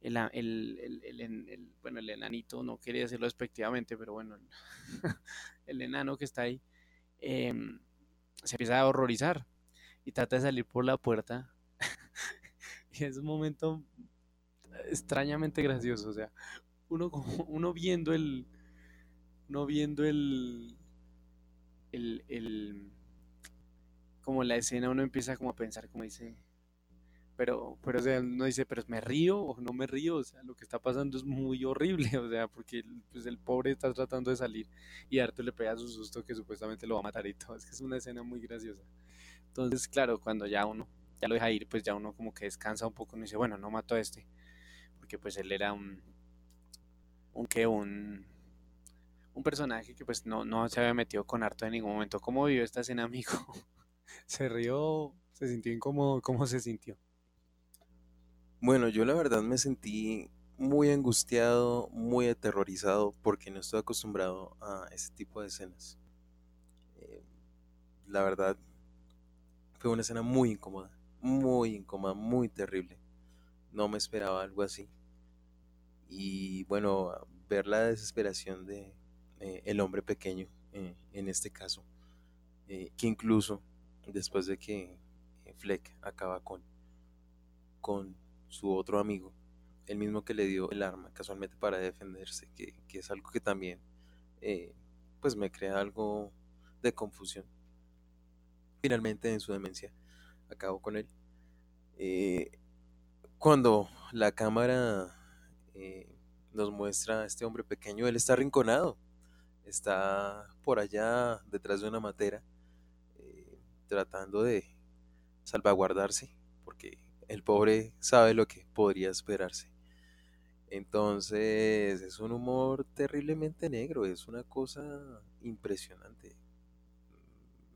S1: el, el, bueno, el enanito, no quería decirlo despectivamente, pero bueno, el, enano que está ahí, em, se empieza a horrorizar y trata de salir por la puerta. y es un momento extrañamente gracioso, o sea, uno, uno viendo el, uno viendo el, el, el, como la escena, uno empieza como a pensar, como dice, pero, pero o sea, uno dice, pero me río o no me río, o sea, lo que está pasando es muy horrible, o sea, porque pues, el pobre está tratando de salir y Arthur le pega su susto que supuestamente lo va a matar y todo, es que es una escena muy graciosa. Entonces, claro, cuando ya uno ya lo deja ir, pues ya uno como que descansa un poco y dice, bueno, no mato a este, porque pues él era un, un que un, un personaje que pues no, no se había metido con Arthur en ningún momento. ¿Cómo vivió esta escena, amigo? ¿Se rió? ¿Se sintió incómodo? ¿Cómo se sintió?
S2: Bueno, yo la verdad me sentí muy angustiado, muy aterrorizado, porque no estoy acostumbrado a ese tipo de escenas. Eh, la verdad, fue una escena muy incómoda, muy incómoda, muy terrible. No me esperaba algo así. Y bueno, ver la desesperación de eh, el hombre pequeño, eh, en este caso, que incluso después de que Fleck acaba con, con su otro amigo, el mismo que le dio el arma casualmente para defenderse, que, es algo que también eh, pues me crea algo de confusión. Finalmente en su demencia acabo con él. Eh, cuando la cámara eh, nos muestra a este hombre pequeño, él está arrinconado, está por allá detrás de una matera, tratando de salvaguardarse, porque el pobre sabe lo que podría esperarse. Entonces es un humor terriblemente negro, es una cosa impresionante.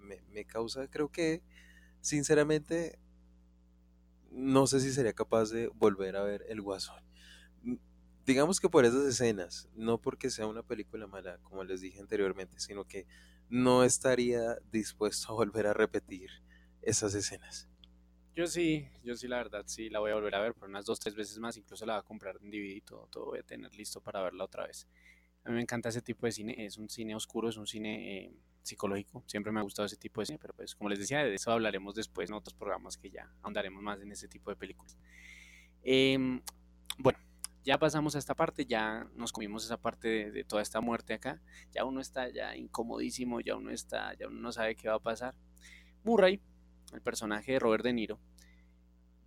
S2: Me, causa, creo que, sinceramente, no sé si sería capaz de volver a ver El Guasón. Digamos que por esas escenas, no porque sea una película mala, como les dije anteriormente, sino que no estaría dispuesto a volver a repetir esas escenas.
S1: Yo sí, yo sí, la verdad, sí, la voy a volver a ver por unas dos, tres veces más. Incluso la voy a comprar en DVD todo, todo voy a tener listo para verla otra vez. A mí me encanta ese tipo de cine, es un cine oscuro, es un cine eh, psicológico. Siempre me ha gustado ese tipo de cine, pero pues como les decía, de eso hablaremos después en otros programas que ya ahondaremos más en ese tipo de películas. Em, bueno, ya pasamos a esta parte, ya nos comimos esa parte de, toda esta muerte acá. Ya uno está ya incomodísimo, ya uno está, ya uno no sabe qué va a pasar. Murray el personaje de Robert De Niro,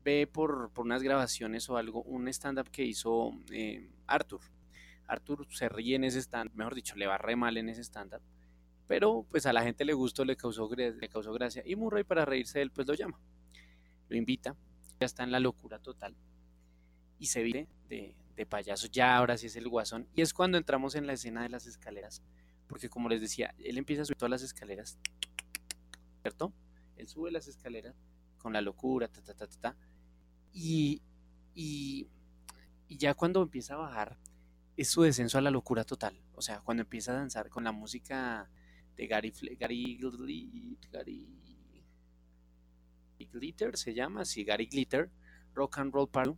S1: ve por, unas grabaciones o algo un stand-up que hizo eh, Arthur. Arthur se ríe en ese stand, mejor dicho, le va re mal en ese stand-up, pero pues a la gente le gustó, le causó, le causó gracia y Murray para reírse de él pues lo llama, lo invita, ya está en la locura total y se vire de, payaso, ya ahora sí es el guasón y es cuando entramos en la escena de las escaleras, porque como les decía, él empieza a subir todas las escaleras, ¿cierto? Él sube las escaleras con la locura, ta, ta, ta, ta, y, y, ya cuando empieza a bajar, es su descenso a la locura total. O sea, cuando empieza a danzar con la música de Gary, Gary, Gary Glitter, se llama, sí, Gary Glitter, Rock and Roll Party.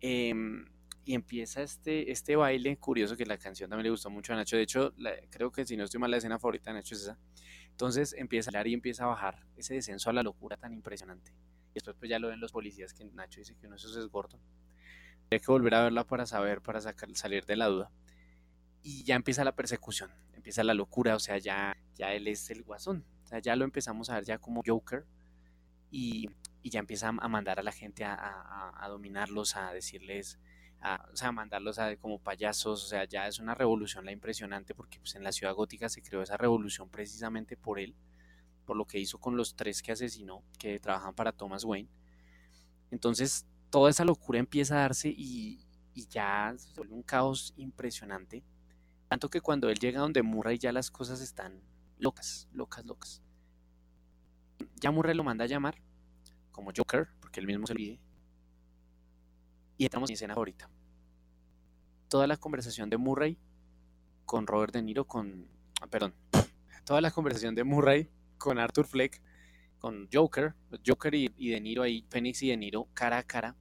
S1: Em, y empieza este, este baile curioso que la canción también le gustó mucho a Nacho. De hecho, creo que si no estoy mal, la escena favorita de Nacho es esa. Entonces empieza a hablar y empieza a bajar ese descenso a la locura tan impresionante. Y después pues ya lo ven los policías que Nacho dice que uno de esos es gordo. Que volver a verla para saber, para sacar, salir de la duda. Y ya empieza la persecución, empieza la locura, o sea, ya, ya él es el guasón. O sea, ya lo empezamos a ver ya como Joker. Y, ya empieza a mandar a la gente a dominarlos, a decirles a, o sea, mandarlos a, como payasos, o sea, ya es una revolución la impresionante porque pues, en la ciudad gótica se creó esa revolución precisamente por él, por lo que hizo con los tres que asesinó, que trabajan para Thomas Wayne. Entonces, toda esa locura empieza a darse y, ya se vuelve un caos impresionante. Tanto que cuando él llega donde Murray ya las cosas están locas, locas, locas. ya Murray lo manda a llamar como Joker, porque él mismo se lo pide. Y entramos en escena favorita. Toda la conversación de Murray con Robert De Niro, con. ah, Perdón. Toda la conversación de Murray con Arthur Fleck, con Joker, Joker y, y De Niro ahí, Phoenix y De Niro cara a cara,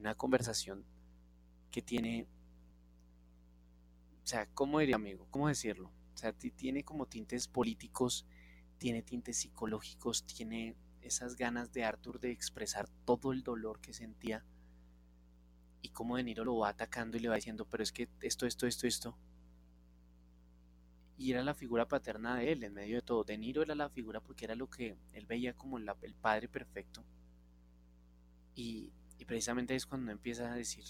S1: una conversación que tiene. O sea, ¿cómo diría, amigo? ¿Cómo decirlo? O sea, ti- tiene como tintes políticos, tiene tintes psicológicos, tiene esas ganas de Arthur de expresar todo el dolor que sentía y cómo De Niro lo va atacando y le va diciendo, pero es que esto, esto, esto, esto. Y era la figura paterna de él en medio de todo. De Niro era la figura porque era lo que él veía como el padre perfecto. Y, y precisamente es cuando empieza a decir,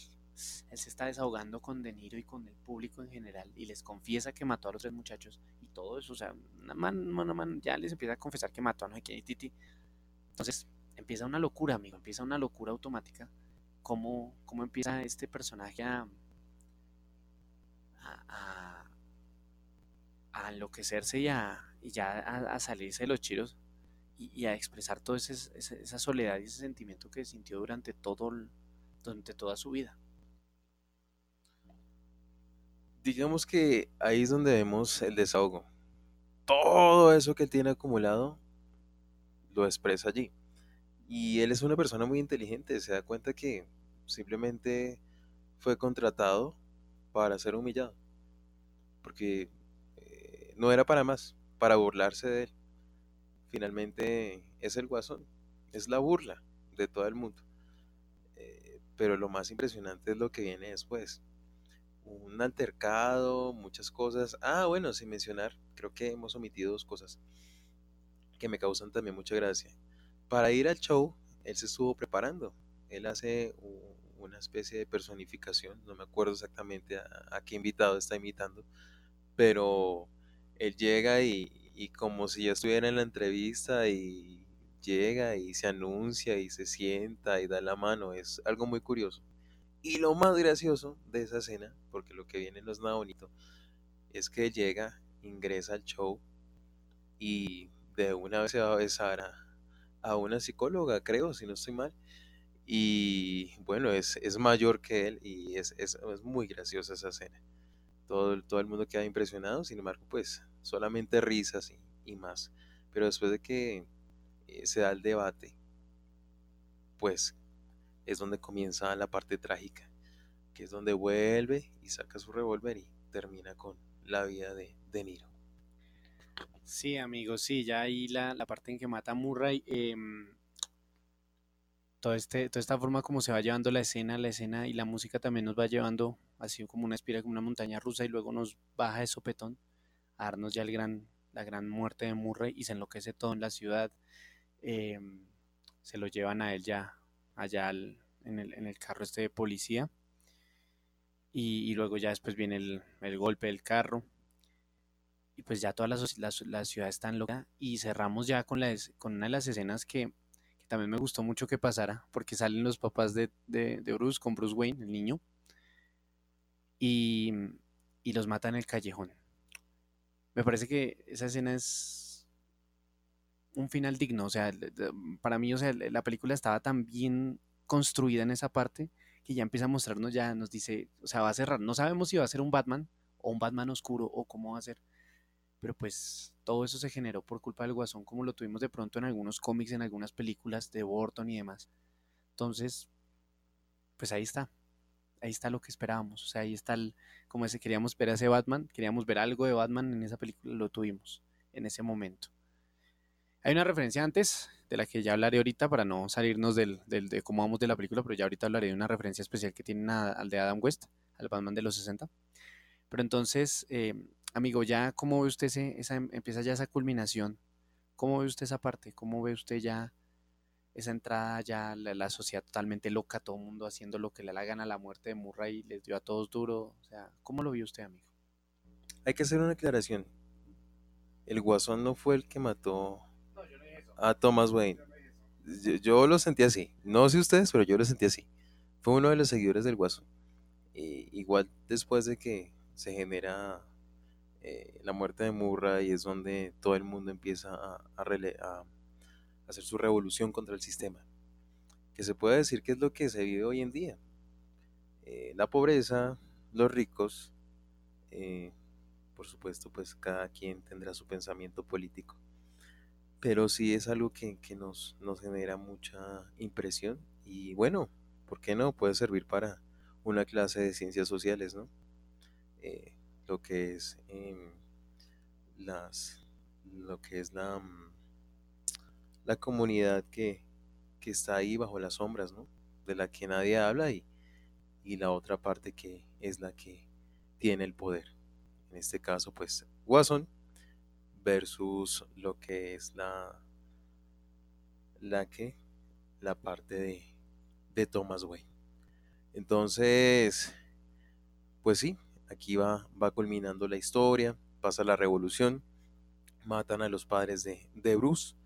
S1: él se está desahogando con De Niro y con el público en general y les confiesa que mató a los tres muchachos y todo eso, o sea, una man, una man, ya les empieza a confesar que mató a no titi. Entonces empieza una locura, amigo, empieza una locura automática. Cómo, cómo empieza este personaje a, a, a- a enloquecerse y, a, y ya a, a salirse de los chiros y, a expresar toda esa, soledad y ese sentimiento que sintió durante, todo durante toda su vida.
S2: Digamos que ahí es donde vemos el desahogo. Todo eso que tiene acumulado lo expresa allí. Y él es una persona muy inteligente, se da cuenta que simplemente fue contratado para ser humillado, porque eh, no era para más, para burlarse de él. Finalmente es el guasón, es la burla de todo el mundo. Eh, pero lo más impresionante es lo que viene después. Un altercado, muchas cosas. Ah, bueno, sin mencionar, creo que hemos omitido dos cosas que me causan también mucha gracia. Para ir al show, él se estuvo preparando. Él hace una especie de personificación, no me acuerdo exactamente a, a qué invitado está imitando, pero él llega y, y como si ya estuviera en la entrevista y llega y se anuncia y se sienta y da la mano, es algo muy curioso. Y lo más gracioso de esa escena, porque lo que viene no es nada bonito, es que llega, ingresa al show y de una vez se va a besar a, a una psicóloga, creo, si no estoy mal. Y bueno, es, es mayor que él y es, es, es muy graciosa esa escena. Todo, todo el mundo queda impresionado, sin embargo, pues solamente risas y, más. Pero después de que eh, se da el debate, pues es donde comienza la parte trágica, que es donde vuelve y saca su revólver y termina con la vida de De Niro.
S1: Sí, amigo, sí, ya ahí la, parte en que mata a Murray, em, todo este, toda esta forma como se va llevando la escena, la escena y la música también nos va llevando así como una espiral, como una montaña rusa y luego nos baja de sopetón a darnos ya el gran, la gran muerte de Murray y se enloquece todo en la ciudad. em, se lo llevan a él ya allá al- en el, en el carro este de policía y, y luego ya después viene el, el golpe del carro y pues ya toda la, la, la ciudad está en loca y cerramos ya con, la, con una de las escenas que, que también me gustó mucho que pasara porque salen los papás de, de, de Bruce con Bruce Wayne, el niño, y, y los matan en el callejón. Me parece que esa escena es un final digno, o sea, para mí, o sea, la película estaba tan bien construida en esa parte que ya empieza a mostrarnos, ya nos dice, o sea, va a cerrar, no sabemos si va a ser un Batman o un Batman oscuro o cómo va a ser, pero pues todo eso se generó por culpa del Guasón, como lo tuvimos de pronto en algunos cómics, en algunas películas de Burton y demás. Entonces, pues ahí está, ahí está lo que esperábamos, o sea, ahí está el, como ese, queríamos ver a ese Batman, queríamos ver algo de Batman en esa película, lo tuvimos en ese momento. Hay una referencia antes, de la que ya hablaré ahorita para no salirnos del, del- de cómo vamos de la película, pero ya ahorita hablaré de una referencia especial que tiene a- al de Adam West, al Batman de los 60. Pero entonces, eh, amigo, ya cómo ve usted ese, esa, empieza ya esa culminación, cómo ve usted esa parte, cómo ve usted ya esa entrada, ya la, la sociedad totalmente loca, todo el mundo haciendo lo que le da la gana, la muerte de Murray les dio a todos duro, o sea, ¿cómo lo vio usted, amigo?
S2: Hay que hacer una aclaración. El Guasón no fue el que mató a Thomas Wayne. Yo, yo lo sentí así. No sé ustedes, pero yo lo sentí así. Fue uno de los seguidores del Guasón. Y igual después de que se genera eh, la muerte de Murray, es donde todo el mundo empieza a, a rele- a- hacer su revolución contra el sistema. Que se puede decir que es lo que se vive hoy en día. Eh, la pobreza, los ricos, eh, por supuesto, pues cada quien tendrá su pensamiento político. Pero sí es algo que, nos, nos genera mucha impresión y bueno, ¿por qué no? Puede servir para una clase de ciencias sociales, ¿no? Eh, lo que es em, las lo que es la mm, la comunidad que, que, está ahí bajo las sombras, ¿no? De la que nadie habla y, y la otra parte que es la que tiene el poder. En este caso, pues, Watson versus lo que es la la que la parte de, de Thomas Wayne. Entonces, pues sí, aquí va, va culminando la historia, pasa la revolución, matan a los padres de, de Bruce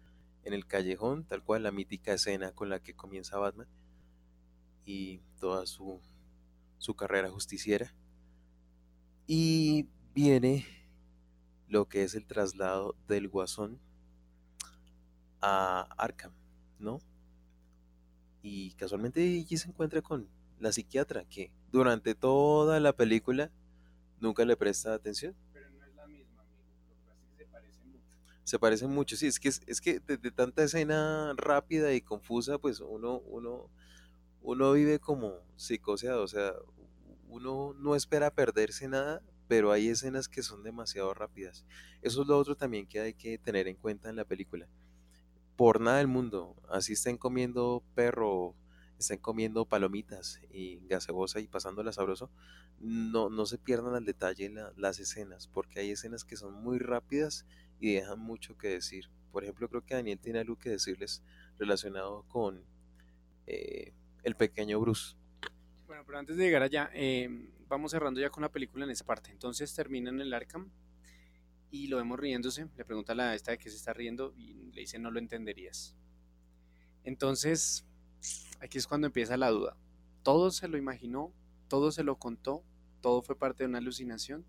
S2: en el callejón, tal cual la mítica escena con la que comienza Batman y toda su, su carrera justiciera. Y viene lo que es el traslado del guasón a Arkham, ¿no? Y casualmente allí se encuentra con la psiquiatra que durante toda la película nunca le presta atención.
S1: Pero no es la misma, amigo. Lo que pasa es que se parecen mucho.
S2: Se parecen mucho, sí. Es que, es, que de, tanta escena rápida y confusa, pues uno, uno, uno vive como psicoseado. O sea, uno no espera perderse nada, pero hay escenas que son demasiado rápidas. Eso es lo otro también que hay que tener en cuenta en la película. Por nada del mundo, así estén comiendo perro estén comiendo palomitas y gaseosa y pasándola sabroso, no, no se pierdan al detalle las escenas, porque hay escenas que son muy rápidas y dejan mucho que decir. Por ejemplo, creo que Daniel tiene algo que decirles relacionado con eh, el pequeño Bruce.
S1: Bueno, pero antes de llegar allá, eh, vamos cerrando ya con la película en esa parte. Entonces termina en el Arkham y lo vemos riéndose. Le pregunta a la esta de qué se está riendo y le dice no lo entenderías. Entonces, aquí es cuando empieza la duda. ¿Todo se lo imaginó? ¿Todo se lo contó? ¿Todo fue parte de una alucinación?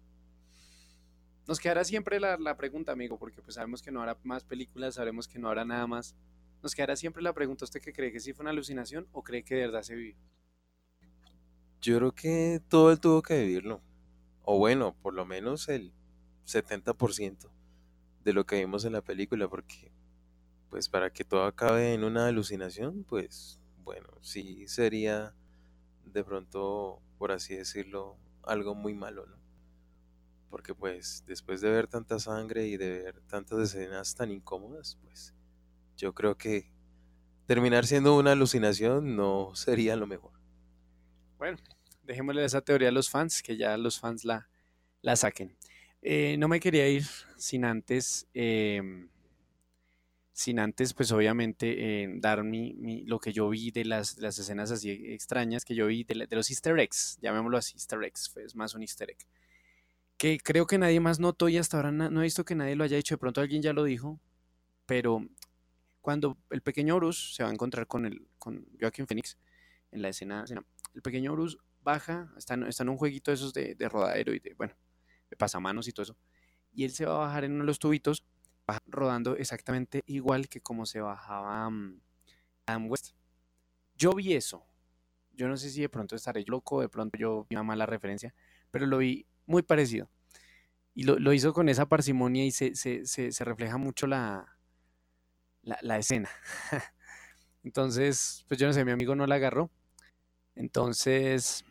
S1: Nos quedará siempre la, pregunta, amigo, porque pues sabemos que no habrá más películas, sabemos que no habrá nada más. Nos quedará siempre la pregunta, ¿usted que cree que sí fue una alucinación o cree que de verdad se vivió?
S2: Yo creo que todo él tuvo que vivirlo. O bueno, por lo menos el 70% de lo que vimos en la película, porque pues para que todo acabe en una alucinación, pues bueno, sí sería de pronto, por así decirlo, algo muy malo, ¿no? Porque pues después de ver tanta sangre y de ver tantas escenas tan incómodas, pues yo creo que terminar siendo una alucinación no sería lo mejor.
S1: Bueno, dejémosle esa teoría a los fans, que ya los fans la, la saquen. Eh, no me quería ir sin antes em, sin antes, pues obviamente, eh, dar mi, lo que yo vi de las, las escenas así extrañas que yo vi de, los easter eggs, llamémoslo así, easter eggs, es más un easter egg, que creo que nadie más notó y hasta ahora no he visto que nadie lo haya dicho, de pronto alguien ya lo dijo, pero cuando el pequeño Bruce se va a encontrar con, el, con Joaquin Phoenix en la escena, el pequeño Bruce baja, está, está en un jueguito de esos de, de rodadero y de, bueno, de pasamanos y todo eso, y él se va a bajar en uno de los tubitos rodando exactamente igual que como se bajaba mm, Adam West. Yo vi eso. Yo no sé si de pronto estaré loco, de pronto yo vi una mala referencia, pero lo vi muy parecido. Y lo, hizo con esa parsimonia y se, se, refleja mucho la, la, escena. Entonces, pues yo no sé, mi amigo no la agarró. Entonces,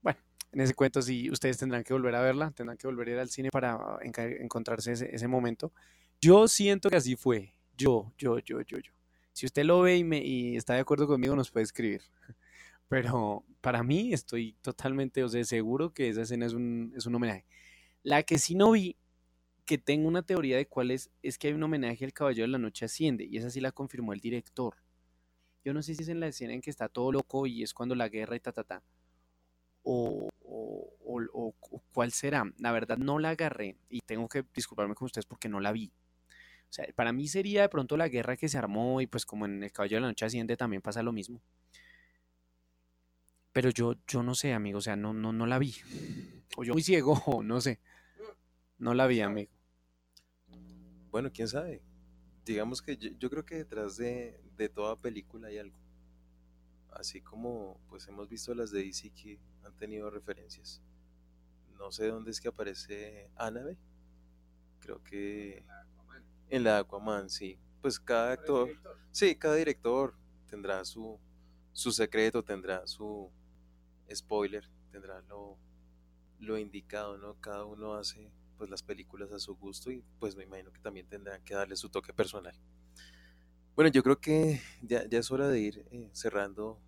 S1: bueno, en ese cuento sí ustedes tendrán que volver a verla, tendrán que volver a ir al cine para encontrarse ese, ese momento. Yo siento que así fue. Yo, yo, yo, yo, yo. Si usted lo ve y, me, y está de acuerdo conmigo, nos puede escribir. Pero para mí estoy totalmente, o sea, seguro que esa escena es un, es un homenaje. La que sí no vi, que tengo una teoría de cuál es, es que hay un homenaje al Caballero de la Noche Asciende, y esa sí la confirmó el director. Yo no sé si es en la escena en que está todo loco y es cuando la guerra y ta, ta, ta. O, o, o, o, cuál será. La verdad no la agarré y tengo que disculparme con ustedes porque no la vi. O sea, para mí sería de pronto la guerra que se armó y pues como en el caballo de la noche asciende también pasa lo mismo. Pero yo, yo no sé, amigo, o sea, no, no, no la vi. O yo muy ciego, no sé. No la vi, amigo.
S2: Bueno, quién sabe. digamos que yo, creo que detrás de, de, toda película hay algo. Así como pues hemos visto las de DC que han tenido referencias. No sé dónde es que aparece Annabelle. Creo que en la Aquaman, sí. Pues cada actor, sí, cada director tendrá su, su secreto, tendrá su spoiler, tendrá lo, lo indicado, ¿no? Cada uno hace pues las películas a su gusto y pues me imagino que también tendrán que darle su toque personal. Bueno, yo creo que ya, es hora de ir eh, cerrando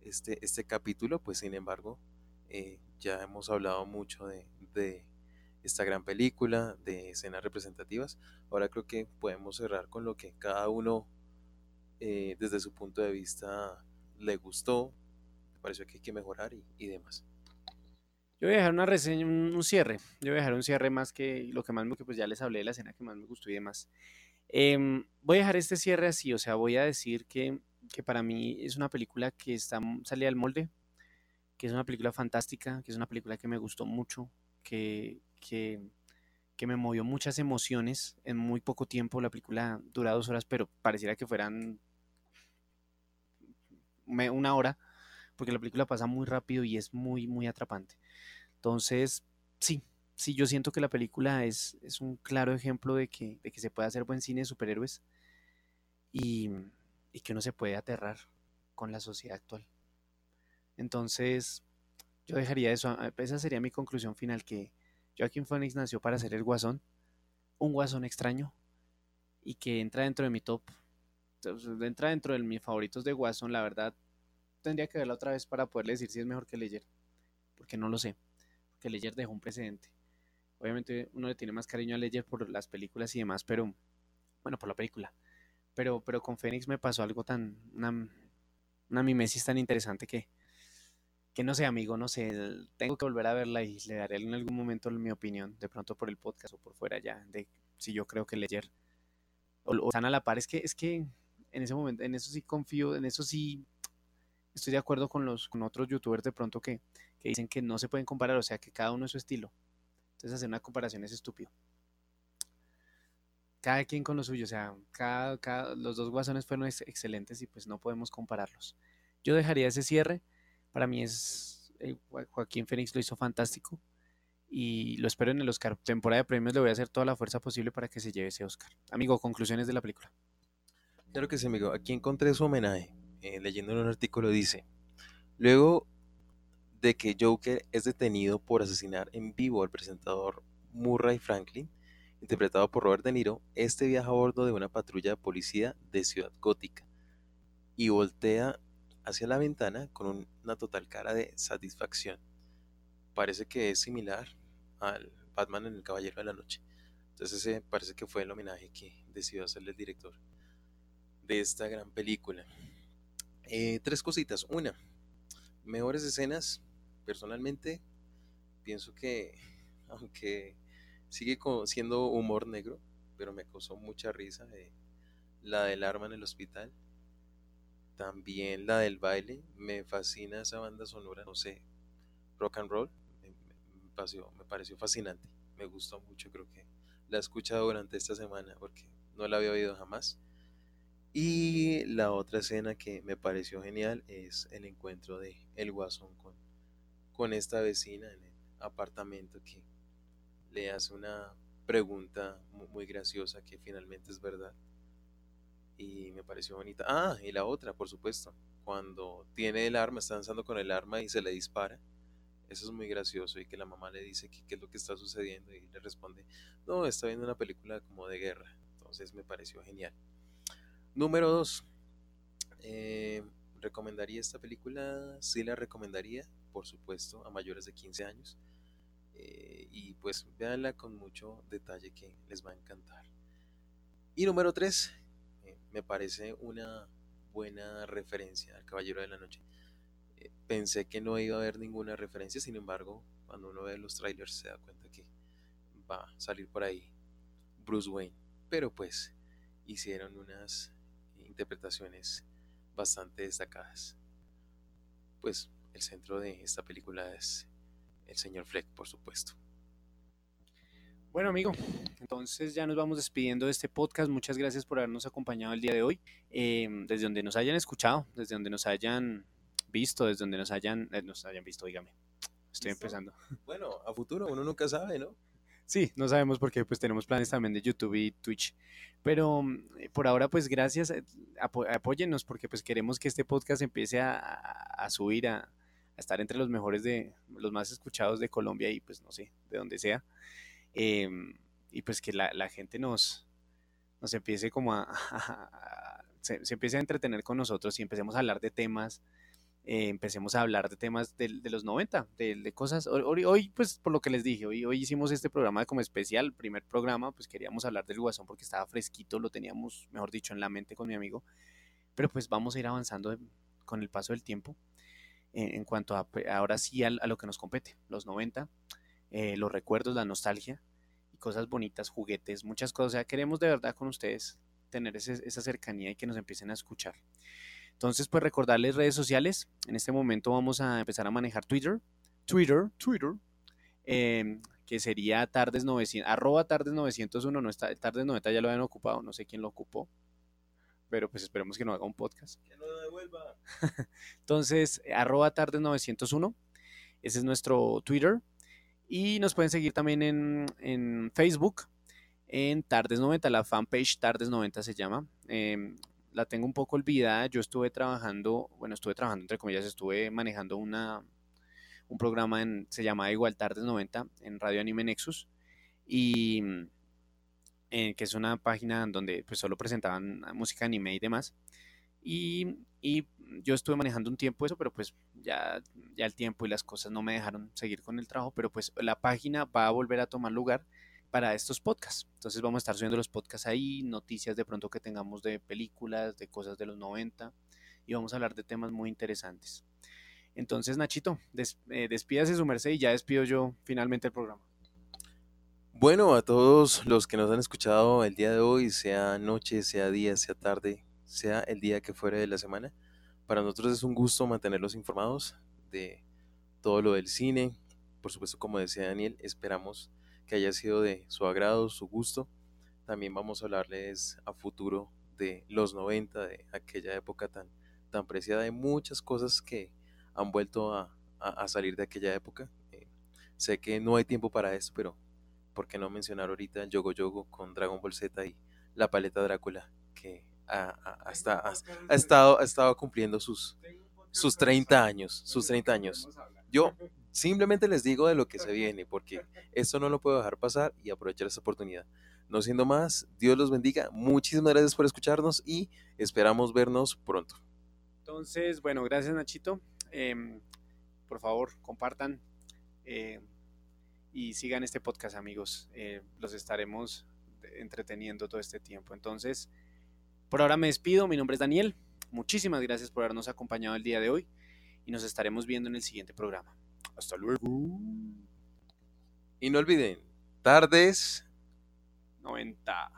S2: este, este capítulo, pues sin embargo, eh, ya hemos hablado mucho de, de, esta gran película, de escenas representativas. Ahora creo que podemos cerrar con lo que cada uno eh, desde su punto de vista le gustó, pareció que hay que mejorar y demás.
S1: Yo voy a dejar una reseña, un, cierre. Yo voy a dejar un cierre más que lo que más me, que pues ya les hablé de la escena que más me gustó y demás. Em, voy a dejar este cierre así, o sea, voy a decir que, que para mí es una película que está salida del molde, que es una película fantástica, que es una película que me gustó mucho, que, que, que me movió muchas emociones en muy poco tiempo. La película dura dos horas, pero pareciera que fueran una hora, porque la película pasa muy rápido y es muy, muy atrapante. Entonces, sí, sí, yo siento que la película es, es un claro ejemplo de que, de que se puede hacer buen cine de superhéroes y, y que uno se puede aterrar con la sociedad actual. Entonces, yo dejaría eso, esa sería mi conclusión final, que Joaquin Phoenix nació para ser el guasón, un guasón extraño, y que entra dentro de mi top, entra dentro de mis favoritos de guasón, la verdad, tendría que verla otra vez para poderle decir si es mejor que Ledger, porque no lo sé que Ledger dejó un precedente. Obviamente uno le tiene más cariño a Ledger por las películas y demás, pero bueno, por la película. Pero, pero con Fénix me pasó algo tan, una, una mimesis tan interesante que, que no sé, amigo, no sé, tengo que volver a verla y le daré en algún momento mi opinión, de pronto por el podcast o por fuera ya, de si yo creo que Ledger o, están a la par. Es que, es que en ese momento, en eso sí confío, en eso sí estoy de acuerdo con los con otros youtubers de pronto que, que dicen que no se pueden comparar, o sea, que cada uno es su estilo. Entonces hacer una comparación es estúpido. Cada quien con lo suyo, o sea, cada, los dos guasones fueron excelentes y pues no podemos compararlos. Yo dejaría ese cierre. Para mí es eh, Joaquín Fénix lo hizo fantástico y lo espero en el Oscar. Temporada de premios le voy a hacer toda la fuerza posible para que se lleve ese Oscar. Amigo, conclusiones de la película.
S2: Claro que sí, amigo. Aquí encontré su homenaje. Eh, leyendo en un artículo dice, luego de que Joker es detenido por asesinar en vivo al presentador Murray Franklin, interpretado por Robert De Niro, este viaja a bordo de una patrulla de policía de Ciudad Gótica y voltea hacia la ventana con una total cara de satisfacción. Parece que es similar al Batman en El Caballero de la Noche. Entonces ese parece que fue el homenaje que decidió hacerle el director de esta gran película. Eh, tres cositas. Una, mejores escenas personalmente pienso que, aunque sigue siendo humor negro, pero me causó mucha risa eh, la del arma en el hospital. También la del baile, me fascina esa banda sonora, no sé, rock and roll, me, pareció, me pareció fascinante, me gustó mucho, creo que la he escuchado durante esta semana porque no la había oído jamás. Y la otra escena que me pareció genial es el encuentro de El Guasón con con esta vecina en el apartamento que le hace una pregunta muy graciosa que finalmente es verdad. Y me pareció bonita. Ah, y la otra, por supuesto, cuando tiene el arma, está danzando con el arma y se le dispara. Eso es muy gracioso y que la mamá le dice que qué es lo que está sucediendo y le responde, no, está viendo una película como de guerra. Entonces me pareció genial. Número dos, eh, ¿recomendaría esta película? Sí la recomendaría por supuesto, a mayores de 15 años. Eh, y pues véanla con mucho detalle que les va a encantar. Y número 3, eh, me parece una buena referencia al Caballero de la Noche. Pensé que no iba a haber ninguna referencia, sin embargo, cuando uno ve los trailers se da cuenta que va a salir por ahí Bruce Wayne. Pero pues hicieron unas interpretaciones bastante destacadas. Pues el centro de esta película es el señor Fleck, por supuesto.
S1: Bueno, amigo, entonces ya nos vamos despidiendo de este podcast. Muchas gracias por habernos acompañado el día de hoy. Em, desde donde nos hayan escuchado, desde donde nos hayan visto, desde donde nos hayan, eh, nos hayan visto, dígame. Estoy empezando.
S2: Bueno, a futuro uno nunca sabe, ¿no?
S1: Sí, no sabemos porque pues tenemos planes también de YouTube y Twitch. Pero mm, por ahora pues gracias, eh, apóyennos porque pues queremos que este podcast empiece a, subir, a, estar entre los mejores de, los más escuchados de Colombia y pues no sé, de donde sea. Em, y pues que la, la, gente nos, nos empiece como a, se, empiece a entretener con nosotros y empecemos a hablar de temas, eh, empecemos a hablar de temas de, de los 90, de, cosas. Hoy, pues por lo que les dije, hoy, hoy hicimos este programa como especial, primer programa, pues queríamos hablar del Guasón porque estaba fresquito, lo teníamos, mejor dicho, en la mente con mi amigo, pero pues vamos a ir avanzando con el paso del tiempo en, cuanto a ahora sí a, lo que nos compete, los 90 eh, los recuerdos, la nostalgia y cosas bonitas, juguetes, muchas cosas. O sea, queremos de verdad con ustedes tener esa cercanía y que nos empiecen a escuchar. Entonces, pues recordarles redes sociales. En este momento vamos a empezar a manejar Twitter. Twitter, Twitter. Eh, que sería tardes 900, arroba tardes 901, no está, tardes 90 ya lo habían ocupado, no sé quién lo ocupó, pero pues esperemos que no haga un podcast.
S2: Que no lo devuelva.
S1: Entonces, arroba tardes 901, ese es nuestro Twitter. Y nos pueden seguir también en, en Facebook, en Tardes 90, la fanpage Tardes 90 se llama. Eh, la tengo un poco olvidada. Yo estuve trabajando, bueno, estuve trabajando entre comillas, estuve manejando una, un programa en, se llama Igual Tardes 90 en Radio Anime Nexus. Y eh, que es una página donde pues solo presentaban música anime y demás. Y, y, yo estuve manejando un tiempo eso, pero pues ya, ya el tiempo y las cosas no me dejaron seguir con el trabajo, pero pues la página va a volver a tomar lugar para estos podcasts. Entonces vamos a estar subiendo los podcasts ahí, noticias de pronto que tengamos de películas, de cosas de los 90 y vamos a hablar de temas muy interesantes. Entonces, Nachito, eh, despídase su merced y ya despido yo finalmente el programa.
S2: Bueno, a todos los que nos han escuchado el día de hoy, sea noche, sea día, sea tarde, sea el día que fuera de la semana, para nosotros es un gusto mantenerlos informados de todo lo del cine. Por supuesto, como decía Daniel, esperamos que haya sido de su agrado, su gusto. También vamos a hablarles a futuro de los 90, de aquella época tan, tan preciada, de muchas cosas que han vuelto a, a, a salir de aquella época. Eh, sé que no hay tiempo para esto, pero ¿por qué no mencionar ahorita Yogo Yogo con Dragon Ball Z y la paleta Drácula, que ha, ha, hasta, ha, ha, estado, ha estado cumpliendo sus, sus 30 años, sus 30 años. Yo simplemente les digo de lo que se viene, porque esto no lo puedo dejar pasar y aprovechar esta oportunidad. No siendo más, Dios los bendiga. Muchísimas gracias por escucharnos y esperamos vernos pronto.
S1: Entonces, bueno, gracias Nachito. Eh, por favor, compartan eh, y sigan este podcast, amigos. Eh, los estaremos entreteniendo todo este tiempo. Entonces, por ahora me despido, mi nombre es Daniel, muchísimas gracias por habernos acompañado el día de hoy y nos estaremos viendo en el siguiente programa. Hasta luego.
S2: Y no olviden, tardes
S1: 90.